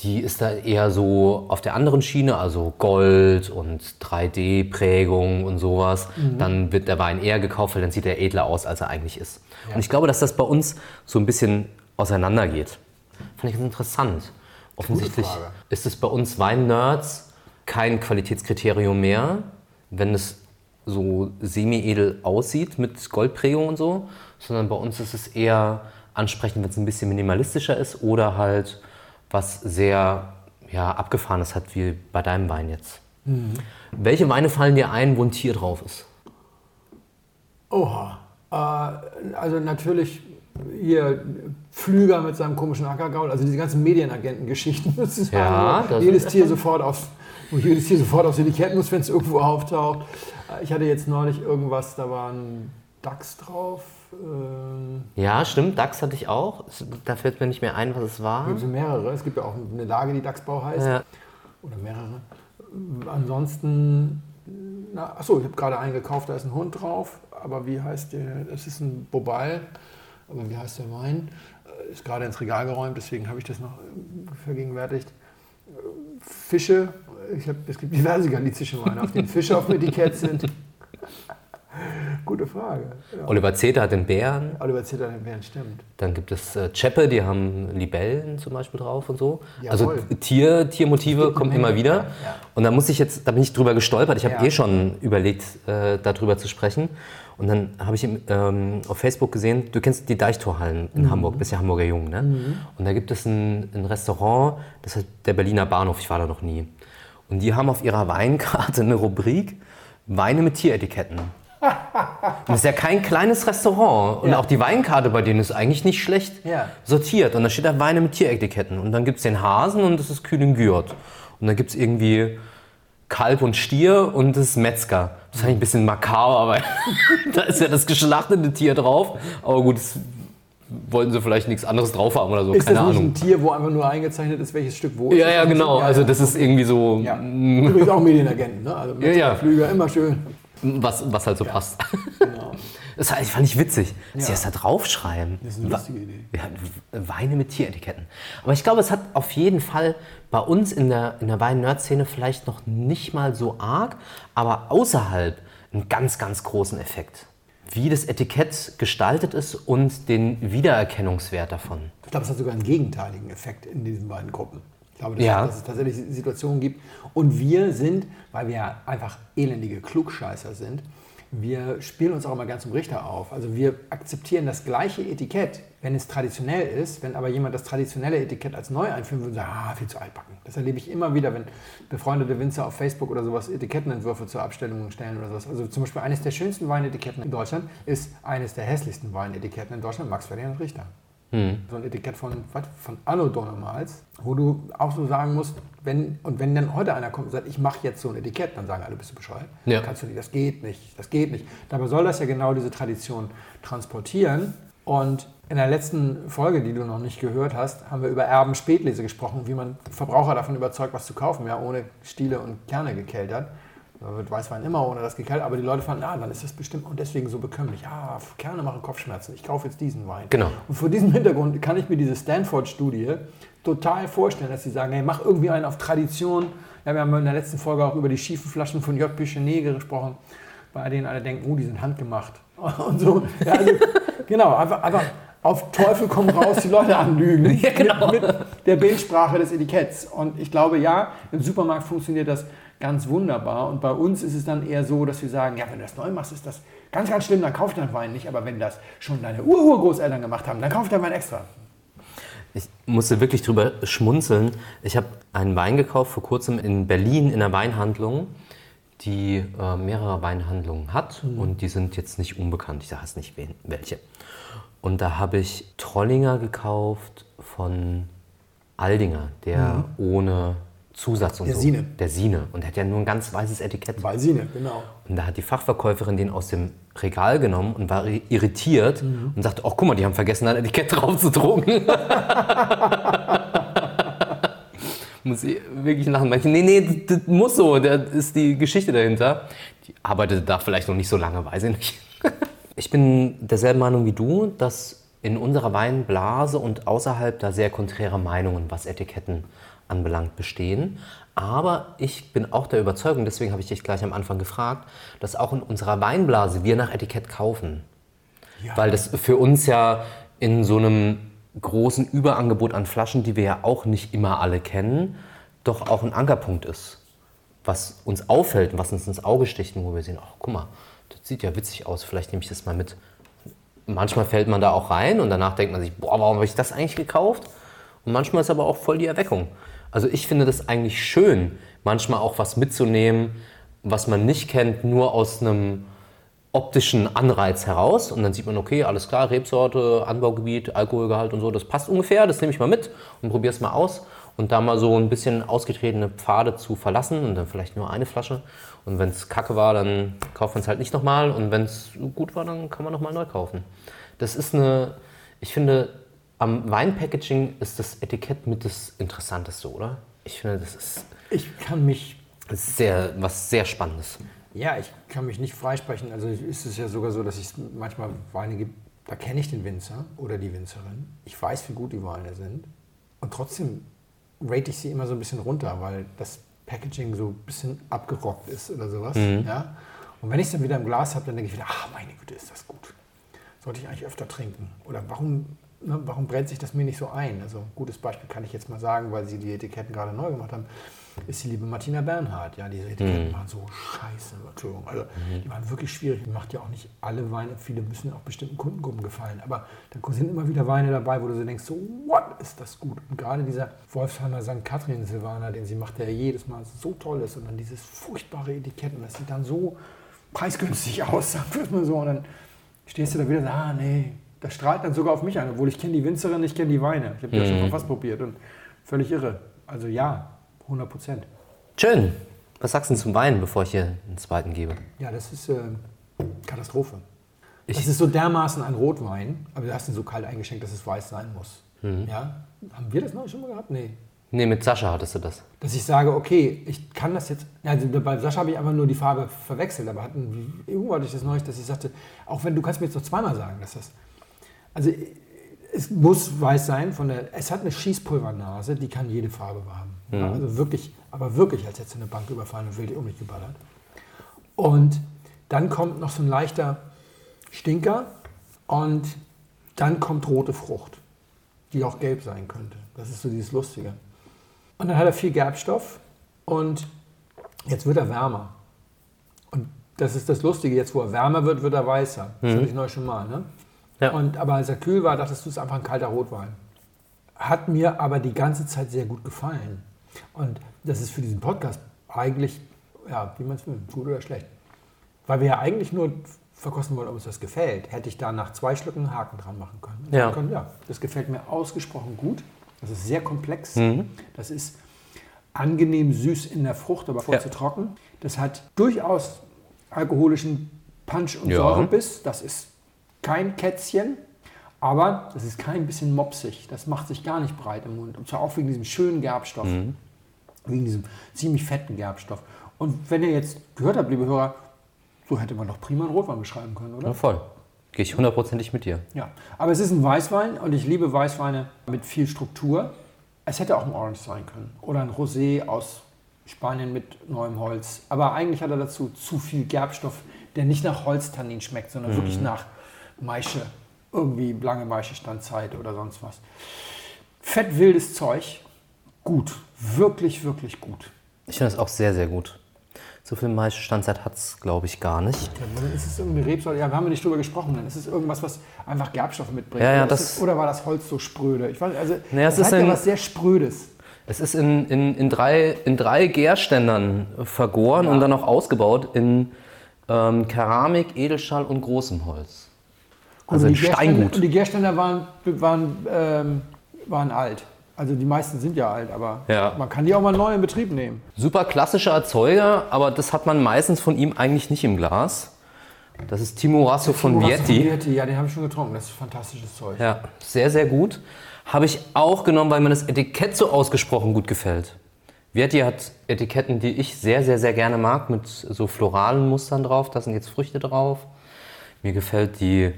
Die ist da eher so auf der anderen Schiene, also Gold und 3D-Prägung und sowas. Mhm. Dann wird der Wein eher gekauft, weil dann sieht er edler aus, als er eigentlich ist. Ja. Und ich glaube, dass das bei uns so ein bisschen auseinandergeht. Fand ich ganz interessant. Offensichtlich ist es bei uns Wein-Nerds kein Qualitätskriterium mehr, wenn es so semi-edel aussieht mit Goldprägung und so, sondern bei uns ist es eher ansprechend, wenn es ein bisschen minimalistischer ist oder halt was sehr ja, abgefahrenes hat, wie bei deinem Wein jetzt. Mhm. Welche Weine fallen dir ein, wo ein Tier drauf ist? Oha. Äh, also natürlich hier Flüger mit seinem komischen Ackergaul, also diese ganzen Medienagenten-Geschichten. Ist Ja, also, jedes Tier sofort aufs, wo jedes Tier sofort aufs Etikett muss, wenn es irgendwo auftaucht. Ich hatte jetzt neulich irgendwas, da war ein Dachs drauf. Ähm, Ja, stimmt, DAX hatte ich auch. Da fällt mir nicht mehr ein, was es war. gibt es mehrere. Es gibt ja auch eine Lage, die Dachsbau heißt. Ja. Oder mehrere. Ansonsten, na, achso, ich habe gerade einen gekauft, da ist ein Hund drauf. Aber wie heißt der? Das ist ein Bobal. Aber wie heißt der Wein? Äh, Ist gerade ins Regal geräumt, deswegen habe ich das noch äh, vergegenwärtigt. Äh, Fische, ich hab, es gibt diverse galizische Weine, auf denen Fische auf dem Etikett sind. Gute Frage. Ja. Oliver Zeter hat den Bären. Oliver Zitter, den Bären stimmt. Dann gibt es äh, Cheppe, die haben Libellen zum Beispiel drauf und so. Also Jawohl. Tier, Tiermotive kommen immer wieder. ja, ja. Und da muss ich jetzt, da bin ich drüber gestolpert. Ich habe eh schon überlegt, äh, darüber zu sprechen. Und dann habe ich ähm, auf Facebook gesehen, du kennst die Deichtorhallen in Mhm. Hamburg, bist ja Hamburger Jung, ne? Und da gibt es ein, ein Restaurant, das heißt der Berliner Bahnhof, ich war da noch nie. Und die haben auf ihrer Weinkarte eine Rubrik Weine mit Tieretiketten. Und das ist ja kein kleines Restaurant. Und Ja. auch die Weinkarte bei denen ist eigentlich nicht schlecht Ja. sortiert. Und da steht da Weine mit Tieretiketten. Und dann gibt es den Hasen und das ist Kühlengürt. Und dann gibt es irgendwie Kalb und Stier und das ist Metzger. Das ist eigentlich ein bisschen makaber, weil da ist ja das geschlachtete Tier drauf. Aber gut, das wollten sie vielleicht nichts anderes drauf haben oder so. Ist Keine das nicht Ahnung. ein Tier, wo einfach nur eingezeichnet ist, welches Stück wo ist? Ja, ja, genau. Also das ist irgendwie so, Ja. Übrigens auch Medienagenten, ne? Also Ja, ja. Flüger, immer schön. Was, was halt so passt. Genau. Das fand ich- fand ich witzig, dass sie Ja. das da draufschreiben. Das ist eine lustige Idee. Ja, Weine mit Tieretiketten. Aber ich glaube, es hat auf jeden Fall bei uns in der, in der Wein-Nerd-Szene vielleicht noch nicht mal so arg, aber außerhalb einen ganz, ganz großen Effekt. Wie das Etikett gestaltet ist und den Wiedererkennungswert davon. Ich glaube, es hat sogar einen gegenteiligen Effekt in diesen beiden Gruppen. Ich glaube, dass, Ja. dass es tatsächlich Situationen gibt. Und wir sind, weil wir ja einfach elendige Klugscheißer sind, wir spielen uns auch immer ganz zum Richter auf. Also wir akzeptieren das gleiche Etikett, wenn es traditionell ist. Wenn aber jemand das traditionelle Etikett als neu einführen würde, sagen, ah, viel zu altbacken. Das erlebe ich immer wieder, wenn befreundete Winzer auf Facebook oder sowas Etikettenentwürfe zur Abstellung stellen oder sowas. Also zum Beispiel eines der schönsten Weinetiketten in Deutschland ist eines der hässlichsten Weinetiketten in Deutschland, Max Ferdinand Richter so ein Etikett von, von Anno damals, wo du auch so sagen musst, wenn, und wenn dann heute einer kommt und sagt, ich mache jetzt so ein Etikett, dann sagen alle, bist du bescheuert? Ja. Kannst du nicht, das geht nicht, das geht nicht. Dabei soll das ja genau diese Tradition transportieren. Und in der letzten Folge, die du noch nicht gehört hast, haben wir über Erben Spätlese gesprochen, wie man Verbraucher davon überzeugt, was zu kaufen, ja, ohne Stiele und Kerne gekeltert. Da wird Weißwein immer ohne das gekeltert, aber die Leute fanden, ah, dann ist das bestimmt und deswegen so bekömmlich. Ah, Kerne machen Kopfschmerzen, ich kaufe jetzt diesen Wein. Genau. Und vor diesem Hintergrund kann ich mir diese Stanford-Studie total vorstellen, dass sie sagen, hey, mach irgendwie einen auf Tradition. Ja, wir haben in der letzten Folge auch über die schiefen Flaschen von J. Pichenet gesprochen, bei denen alle denken, oh, die sind handgemacht. Und so. Ja, also, genau, einfach, einfach auf Teufel komm raus die Leute anlügen. Ja, genau. mit, mit der Bildsprache des Etiketts. Und ich glaube, ja, im Supermarkt funktioniert das ganz wunderbar. Und bei uns ist es dann eher so, dass wir sagen, ja, wenn du das neu machst, ist das ganz, ganz schlimm, dann kauf deinen Wein nicht. Aber wenn das schon deine Ur-Urgroßeltern gemacht haben, dann kauf deinen Wein extra. Ich musste wirklich drüber schmunzeln. Ich habe einen Wein gekauft vor kurzem in Berlin in einer Weinhandlung, die äh, mehrere Weinhandlungen hat und die sind jetzt nicht unbekannt. Ich sage es nicht wen, welche. Und da habe ich Trollinger gekauft von Aldinger, der ohne Zusatz und Der so. Sine. Der Sine. Und der hat ja nur ein ganz weißes Etikett. Balsine, genau. Und da hat die Fachverkäuferin den aus dem Regal genommen und war irritiert und sagte, oh guck mal, die haben vergessen, ein Etikett drauf zu drucken. muss ich wirklich lachen. Weil ich, nee, nee, das, das muss so, da ist die Geschichte dahinter. Die arbeitete da vielleicht noch nicht so lange, weiß ich nicht. ich bin derselben Meinung wie du, dass in unserer Weinblase und außerhalb da sehr konträre Meinungen, was Etiketten anbelangt, bestehen. Aber ich bin auch der Überzeugung, deswegen habe ich dich gleich am Anfang gefragt, dass auch in unserer Weinblase wir nach Etikett kaufen. Weil das für uns ja in so einem großen Überangebot an Flaschen, die wir ja auch nicht immer alle kennen, doch auch ein Ankerpunkt ist. Was uns auffällt und was uns ins Auge sticht, und wo wir sehen, ach guck mal, das sieht ja witzig aus, vielleicht nehme ich das mal mit. Manchmal fällt man da auch rein und danach denkt man sich, boah, warum habe ich das eigentlich gekauft? Und manchmal ist aber auch voll die Erweckung. Also ich finde das eigentlich schön, manchmal auch was mitzunehmen, was man nicht kennt, nur aus einem optischen Anreiz heraus. Und dann sieht man, okay, alles klar, Rebsorte, Anbaugebiet, Alkoholgehalt und so, das passt ungefähr, das nehme ich mal mit und probiere es mal aus. Und da mal so ein bisschen ausgetretene Pfade zu verlassen und dann vielleicht nur eine Flasche. Und wenn es kacke war, dann kauft man es halt nicht nochmal. Und wenn es gut war, dann kann man nochmal neu kaufen. Das ist eine, ich finde, am Weinpackaging ist das Etikett mit das Interessanteste, oder? Ich finde, das ist Ich kann mich, sehr, was sehr Spannendes. ja, ich kann mich nicht freisprechen. Also ist es ja sogar so, dass ich manchmal Weine gibt, da kenne ich den Winzer oder die Winzerin. Ich weiß, wie gut die Weine sind. Und trotzdem rate ich sie immer so ein bisschen runter, weil das Packaging so ein bisschen abgerockt ist oder sowas. Ja? Und wenn ich es dann wieder im Glas habe, dann denke ich wieder, ach meine Güte, ist das gut. Sollte ich eigentlich öfter trinken? Oder warum, ne, warum brennt sich das mir nicht so ein? Also ein gutes Beispiel kann ich jetzt mal sagen, weil sie die Etiketten gerade neu gemacht haben, ist die liebe Martina Bernhard. Ja, diese Etiketten waren so scheiße, Entschuldigung. Also die waren wirklich schwierig. Die macht ja auch nicht alle Weine, viele müssen auch bestimmten Kundengruppen gefallen. Aber da sind immer wieder Weine dabei, wo du so denkst, so, what ist das gut? Und gerade dieser Wolfsheimer St. Kathrin Silvaner, den sie macht, der jedes Mal so toll ist und dann dieses furchtbare Etikett und das sieht dann so preisgünstig aus, sagen wir mal so. Und dann stehst du da wieder und sagst, ah nee, das strahlt dann sogar auf mich an, obwohl ich kenne die Winzerin, ich kenne die Weine. Ich habe die ja schon fast probiert und völlig irre. Also ja, 100 Prozent. Schön. Was sagst du denn zum Wein, bevor ich hier einen zweiten gebe? Ja, das ist äh, Katastrophe. Ich- das ist so dermaßen ein Rotwein, aber du hast ihn so kalt eingeschenkt, dass es weiß sein muss. Mhm. Ja? Haben wir das noch schon mal gehabt? Nee. Nee, mit Sascha hattest du das. Dass ich sage, okay, ich kann das jetzt. Also bei Sascha habe ich einfach nur die Farbe verwechselt, aber hatten, irgendwo hatte ich das neulich, dass ich sagte, auch wenn du kannst mir jetzt noch zweimal sagen, dass das. Also es muss weiß sein, von der, es hat eine Schießpulvernase, die kann jede Farbe haben. Ja, also wirklich, aber wirklich, als hättest du eine Bank überfallen und wild um dich geballert. Und dann kommt noch so ein leichter Stinker und dann kommt rote Frucht, die auch gelb sein könnte. Das ist so dieses Lustige. Und dann hat er viel Gerbstoff und jetzt wird er wärmer. Und das ist das Lustige, jetzt wo er wärmer wird, wird er weißer. Das hatte ich neu schon mal. Ne? Ja. Und, aber als er kühl war, dachtest du, es ist einfach ein kalter Rotwein. Hat mir aber die ganze Zeit sehr gut gefallen. Und das ist für diesen Podcast eigentlich, ja, wie man es will, gut oder schlecht. Weil wir ja eigentlich nur verkosten wollen, ob uns das gefällt. Hätte ich da nach zwei Schlücken einen Haken dran machen können. Ja. können, ja, das gefällt mir ausgesprochen gut. Das ist sehr komplex. Das ist angenehm süß in der Frucht, aber voll Ja. zu trocken. Das hat durchaus alkoholischen Punch und Ja. Säurebiss. Das ist kein Kätzchen, aber das ist kein bisschen mopsig. Das macht sich gar nicht breit im Mund. Und zwar auch wegen diesem schönen Gerbstoff. Wegen diesem ziemlich fetten Gerbstoff. Und wenn ihr jetzt gehört habt, liebe Hörer, so hätte man doch prima einen Rotwein beschreiben können, oder? Ja, voll. Gehe ich hundertprozentig mit dir. Ja, aber es ist ein Weißwein und ich liebe Weißweine mit viel Struktur. Es hätte auch ein Orange sein können oder ein Rosé aus Spanien mit neuem Holz. Aber eigentlich hat er dazu zu viel Gerbstoff, der nicht nach Holztannin schmeckt, sondern wirklich nach Maische. Irgendwie lange Maischestandzeit oder sonst was. Fett wildes Zeug. Gut. Wirklich, wirklich gut. Ich finde das auch sehr, sehr gut. So viel Maischestandzeit hat es, glaube ich, gar nicht. Ja, dann ist es irgendeine Rebsorte? Ja, wir haben nicht drüber gesprochen. Dann ist es irgendwas, was einfach Gerbstoff mitbringt. Ja, ja, oder, das- es, oder war das Holz so spröde? Ich weiß, also, Naja, es ist ja ein- was sehr Sprödes. Es ist in, in, in, drei, in drei Gärständern vergoren und dann auch ausgebaut in ähm, Keramik, Edelstahl und großem Holz. Also und ein Steingut. Und die Gärständer waren, waren, ähm, waren alt. Also die meisten sind ja alt, aber Ja. man kann die auch mal neu in Betrieb nehmen. Super klassischer Erzeuger, aber das hat man meistens von ihm eigentlich nicht im Glas. Das ist Timorasso von Timorasso Vietti. Vietti, ja, den habe ich schon getrunken. Das ist fantastisches Zeug. Ja, sehr, sehr gut. Habe ich auch genommen, weil mir das Etikett so ausgesprochen gut gefällt. Vietti hat Etiketten, die ich sehr, sehr, sehr gerne mag, mit so floralen Mustern drauf. Da sind jetzt Früchte drauf. Mir gefällt die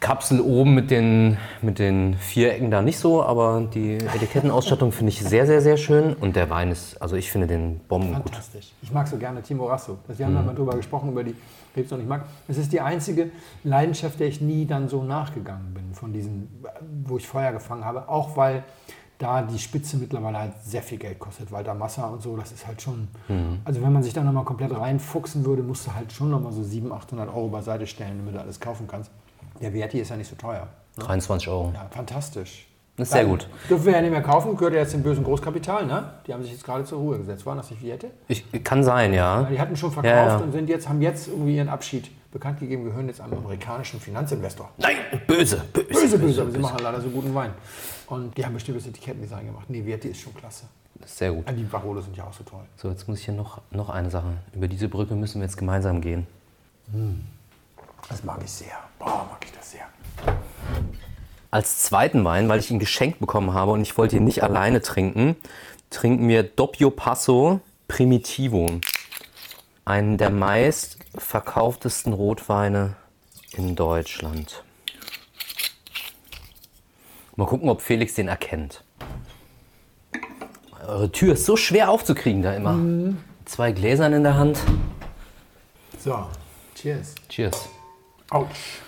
Kapsel oben mit den, mit den Vierecken da nicht so, aber die Etikettenausstattung finde ich sehr, sehr, sehr schön. Und der Wein ist, also ich finde den bombengut. Fantastisch. Ich mag so gerne Timorasso. Das- Wir Mhm. haben ja mal drüber gesprochen, über die Rebsorten. Ich mag. Es ist die einzige Leidenschaft, der ich nie dann so nachgegangen bin, von diesen, wo ich Feuer gefangen habe. Auch weil da die Spitze mittlerweile halt sehr viel Geld kostet, weil da Massa und so, das ist halt schon. Mhm. Also wenn man sich da nochmal komplett reinfuchsen würde, musst du halt schon nochmal so 700, 800 Euro beiseite stellen, damit du alles kaufen kannst. Der Vietti ist ja nicht so teuer. 23 Euro. Ja, fantastisch. Das ist sehr gut. Dürfen wir ja nicht mehr kaufen, gehört ja jetzt dem bösen Großkapital, ne? Die haben sich jetzt gerade zur Ruhe gesetzt. Waren das nicht Viette? Ich, kann sein, ja. Die hatten schon verkauft Ja, ja. und sind jetzt, haben jetzt irgendwie ihren Abschied bekannt gegeben, gehören jetzt einem amerikanischen Finanzinvestor. Nein, böse, böse. Böse, böse, aber sie machen leider so guten Wein. Und die haben bestimmtes Etikettendesign gemacht. Nee, Vietti ist schon klasse. Sehr gut. Die Barolo sind ja auch so toll. So, jetzt muss ich hier noch, noch eine Sache. Über diese Brücke müssen wir jetzt gemeinsam gehen. Das mag ich sehr. Boah, mag ich das sehr. Als zweiten Wein, weil ich ihn geschenkt bekommen habe und ich wollte ihn nicht alleine trinken, trinken wir Doppio Passo Primitivo. Einen der meist verkauftesten Rotweine in Deutschland. Mal gucken, ob Felix den erkennt. Eure Tür ist so schwer aufzukriegen da immer. Zwei Gläsern in der Hand. So, cheers. Cheers. Autsch.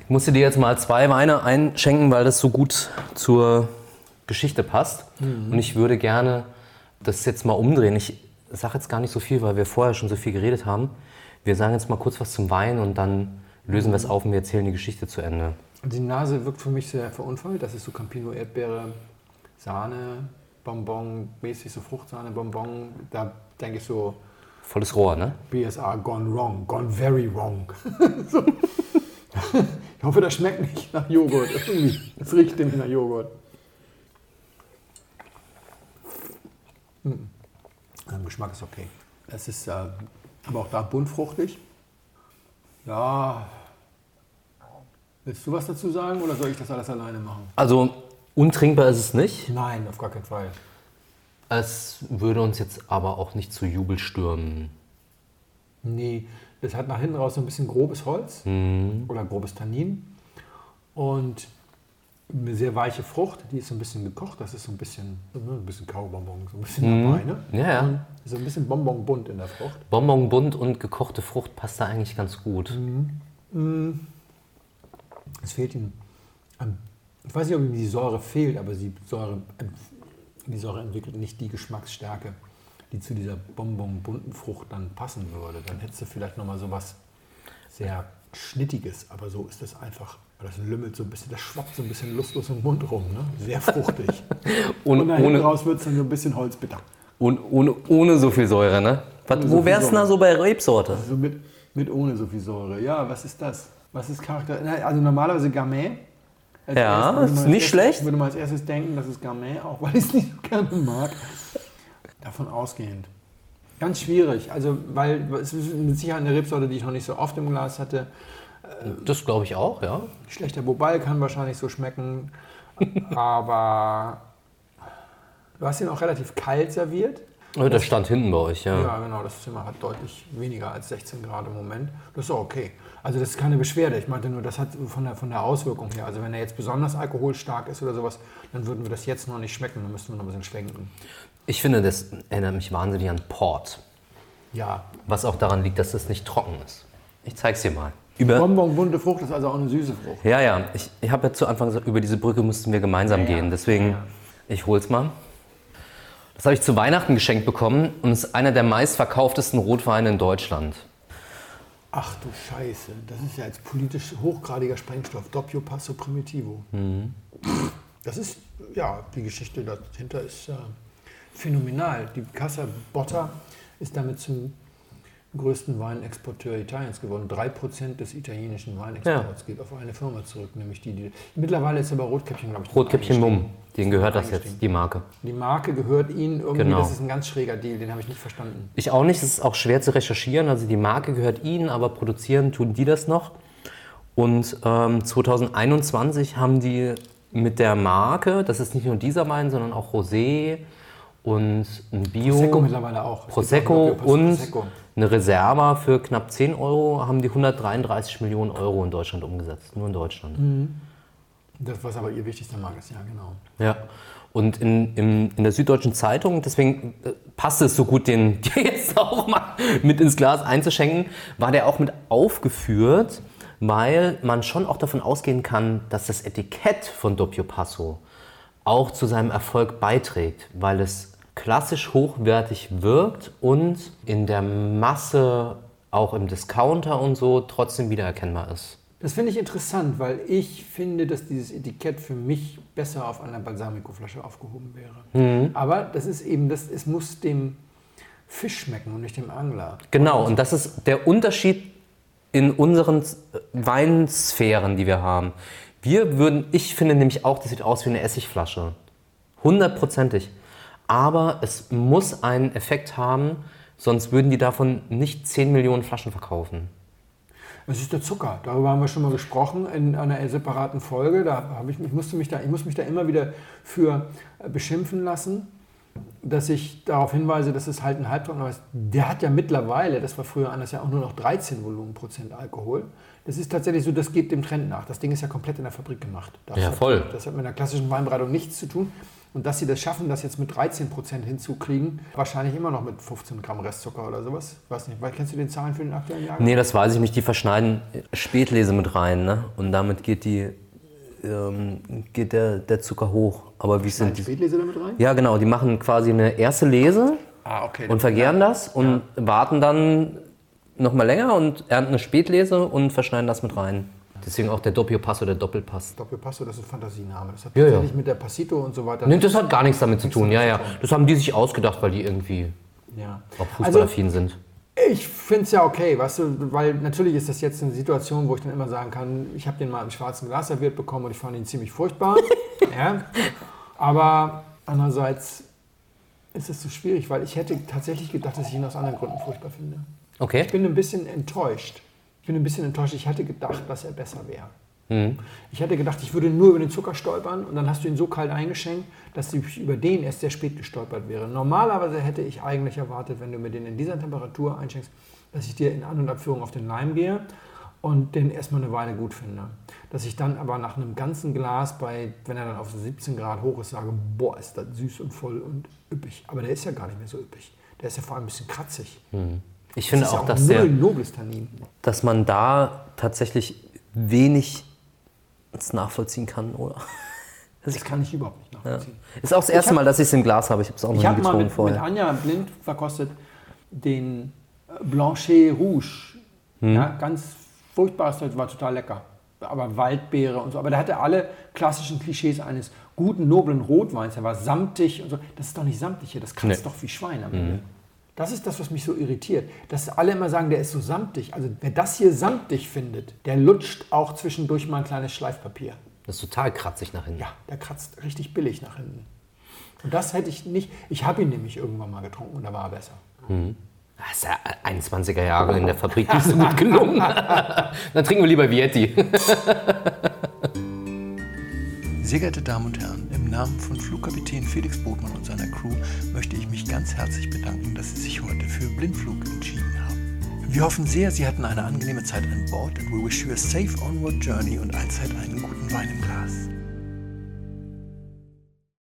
Ich musste dir jetzt mal zwei Weine einschenken, weil das so gut zur Geschichte passt. Und ich würde gerne das jetzt mal umdrehen. Ich sage jetzt gar nicht so viel, weil wir vorher schon so viel geredet haben. Wir sagen jetzt mal kurz was zum Wein und dann lösen wir es auf und wir erzählen die Geschichte zu Ende. Die Nase wirkt für mich sehr verunfallt. Das ist so Campino Erdbeere, Sahne, Bonbon, mäßig so Fruchtsahne, Bonbon. Da denke ich so Volles Rohr, ne? BSA gone wrong, gone very wrong. so. Ich hoffe, das schmeckt nicht nach Joghurt. Irgendwie. Es riecht nämlich nach Joghurt. Hm. Der Geschmack ist okay. Es ist äh, aber auch da buntfruchtig. Ja. Willst du was dazu sagen oder soll ich das alles alleine machen? Also untrinkbar ist es nicht. Nein, auf gar keinen Fall. Es würde uns jetzt aber auch nicht zu Jubel stürmen. Nee, es hat nach hinten raus so ein bisschen grobes Holz oder grobes Tannin und eine sehr weiche Frucht, die ist so ein bisschen gekocht. Das ist so ein bisschen, ne, ein bisschen Kaubonbon, so ein bisschen dabei, ne? Ja, ja. So ein bisschen Bonbonbunt in der Frucht. Bonbon bunt und gekochte Frucht passt da eigentlich ganz gut. Es fehlt ihm, ich weiß nicht, ob ihm die Säure fehlt, aber die Säure, die Säure entwickelt nicht die Geschmacksstärke, die zu dieser bonbonbunten Frucht dann passen würde. Dann hättest du vielleicht nochmal so was sehr Schnittiges, aber so ist das einfach. Das lümmelt so ein bisschen, das schwappt so ein bisschen lustlos im Mund rum, ne? Sehr fruchtig. Und Und da hinten ohne, raus wird es dann so ein bisschen holzbitter. und, ohne, ohne so viel Säure, ne? Was, so wo viel wär's denn da so bei Rebsorte? Also mit, mit ohne so viel Säure. Ja, was ist das? Was ist Charakter? Also normalerweise Gamay. Als Ja, erstes ist nicht erstes- schlecht. Würde man als erstes denken, das ist Gamay, auch weil ich es nicht so gerne mag. Davon ausgehend. Ganz schwierig, also weil es ist mit Sicherheit eine Rebsorte, die ich noch nicht so oft im Glas hatte. Das glaube ich auch, ja. Schlechter Bobal kann wahrscheinlich so schmecken, aber du hast ihn auch relativ kalt serviert. Oh, Das stand hinten bei euch, ja. Ja, genau, das Zimmer hat deutlich weniger als 16 Grad im Moment. Das ist auch okay. Also das ist keine Beschwerde. Ich meinte nur, das hat von der, von der Auswirkung her. Also wenn er jetzt besonders alkoholstark ist oder sowas, dann würden wir das jetzt noch nicht schmecken. Dann müssten wir noch ein bisschen schwenken. Ich finde, das erinnert mich wahnsinnig an Port. Ja. Was auch daran liegt, dass es nicht trocken ist. Ich zeig's dir mal. Über, Bonbon, bunte Frucht ist also auch eine süße Frucht. ja, ja. Ich, ich habe ja zu Anfang gesagt, über diese Brücke mussten wir gemeinsam Ja, gehen. Deswegen, Ja. ich hol's mal. Das habe ich zu Weihnachten geschenkt bekommen und ist einer der meistverkauftesten Rotweine in Deutschland. Ach du Scheiße, das ist ja jetzt politisch hochgradiger Sprengstoff. Doppio Passo Primitivo. Das ist, ja, die Geschichte dahinter ist äh, phänomenal. Die Casa Botta ist damit zum größten Weinexporteur Italiens geworden. Drei Prozent des italienischen Weinexports geht auf eine Firma zurück, nämlich die, die mittlerweile ist aber Rotkäppchen, glaube ich, Rotkäppchen. Mumm, denen gehört das jetzt, die Marke. Die Marke gehört ihnen irgendwie, Genau. das ist ein ganz schräger Deal, den habe ich nicht verstanden. Ich auch nicht, es ist auch schwer zu recherchieren. Also die Marke gehört ihnen, aber produzieren tun die das noch. Und ähm, 2021 haben die mit der Marke, das ist nicht nur dieser Wein, sondern auch Rosé und ein Bio. Prosecco mittlerweile auch. Prosecco auch und Prosecco. eine Reserva für knapp 10 Euro haben die 133 Millionen Euro in Deutschland umgesetzt. Nur in Deutschland. Das, was aber ihr wichtigster Markt ist, ja, genau. Ja. Und in, in, in der Süddeutschen Zeitung, deswegen äh, passt es so gut, den jetzt auch mal mit ins Glas einzuschenken, war der auch mit aufgeführt, weil man schon auch davon ausgehen kann, dass das Etikett von Doppio Passo auch zu seinem Erfolg beiträgt, weil es klassisch hochwertig wirkt und in der Masse, auch im Discounter und so, trotzdem wiedererkennbar ist. Das finde ich interessant, weil ich finde, dass dieses Etikett für mich besser auf einer Balsamico-Flasche aufgehoben wäre. Mhm. Aber das ist eben, das, es muss dem Fisch schmecken und nicht dem Angler. Genau, und das ist der Unterschied in unseren Weinsphären, die wir haben. Wir würden, ich finde nämlich auch, das sieht aus wie eine Essigflasche. Hundertprozentig. Aber es muss einen Effekt haben, sonst würden die davon nicht 10 Millionen Flaschen verkaufen. Es ist der Zucker. Darüber haben wir schon mal gesprochen in einer separaten Folge. Da habe ich, ich, musste mich da, ich muss mich da immer wieder für äh, beschimpfen lassen, dass ich darauf hinweise, dass es halt ein Halbtrockener ist. Der hat ja mittlerweile, das war früher anders, ja auch nur noch 13 Volumenprozent Alkohol. Das ist tatsächlich so, das geht dem Trend nach. Das Ding ist ja komplett in der Fabrik gemacht. Das Ja, hat, voll. Das hat mit einer klassischen Weinbereitung nichts zu tun. Und dass sie das schaffen, das jetzt mit 13 Prozent hinzukriegen, wahrscheinlich immer noch mit 15 Gramm Restzucker oder sowas. Weiß nicht, weil kennst du den Zahlen für den aktuellen Jahr? Nee, das weiß ich nicht. Die verschneiden Spätlese mit rein, ne? Und damit geht die ähm, geht der, der Zucker hoch. Aber wie sind die? Spätlese damit rein? Ja, genau. Die machen quasi eine erste Lese Ah, okay. und vergären das und warten dann noch mal länger und ernten eine Spätlese und verschneiden das mit rein. Deswegen auch der Doppio Passo, der Doppelpass. Doppelpasso, das ist ein Fantasiename. Das hat Ja, ja. tatsächlich mit der Passito und so weiter. Nee, das hat gar nichts damit zu tun. Ja, ja. Das haben die sich ausgedacht, weil die irgendwie ja. auch Also, fußballaffin sind. ich finde es ja okay, weißt du, weil natürlich ist das jetzt eine Situation, wo ich dann immer sagen kann, ich habe den mal im schwarzen Glas serviert bekommen und ich fand ihn ziemlich furchtbar. ja. Aber andererseits ist es so schwierig, weil ich hätte tatsächlich gedacht, dass ich ihn aus anderen Gründen furchtbar finde. Okay. Ich bin ein bisschen enttäuscht. Ich bin ein bisschen enttäuscht. Ich hatte gedacht, dass er besser wäre. Mhm. Ich hätte gedacht, ich würde nur über den Zucker stolpern und dann hast du ihn so kalt eingeschenkt, dass ich über den erst sehr spät gestolpert wäre. Normalerweise hätte ich eigentlich erwartet, wenn du mir den in dieser Temperatur einschenkst, dass ich dir in An- und Abführung auf den Leim gehe und den erstmal eine Weile gut finde. Dass ich dann aber nach einem ganzen Glas bei, wenn er dann auf 17 Grad hoch ist, sage, boah, ist das süß und voll und üppig. Aber der ist ja gar nicht mehr so üppig. Der ist ja vor allem ein bisschen kratzig. Ich finde das auch, ja dass, der, dass man da tatsächlich wenig nachvollziehen kann, oder? Das kann ich überhaupt nicht nachvollziehen. Ist auch das erste Mal, dass ich es im Glas habe. Ich habe es auch noch Ich nie habe mal getrunken mit, mit vorher. Anja Blind verkostet den äh, Blanchet Rouge. Hm. Ja, ganz furchtbares Zeug, war total lecker. Aber Waldbeere und so. Aber der hatte alle klassischen Klischees eines guten, noblen Rotweins. Der war samtig und so. Das ist doch nicht samtig hier, das kratzt Nee. doch wie Schwein am Ende. Das ist das, was mich so irritiert. Dass alle immer sagen, der ist so samtig. Also wer das hier samtig findet, der lutscht auch zwischendurch mal ein kleines Schleifpapier. Das ist total kratzig nach hinten. Ja, der kratzt richtig billig nach hinten. Und das hätte ich nicht. Ich habe ihn nämlich irgendwann mal getrunken und da war er besser. Das ist ja 21er Jahre in der Fabrik nicht so gut gelungen. Dann trinken wir lieber Vietti. Sehr geehrte Damen und Herren, im Namen von Flugkapitän Felix Botmann und seiner Crew möchte ich mich ganz herzlich bedanken, dass Sie sich heute für Blindflug entschieden haben. Wir hoffen sehr, Sie hatten eine angenehme Zeit an Bord and we wish you a safe onward journey und allzeit einen guten Wein im Glas.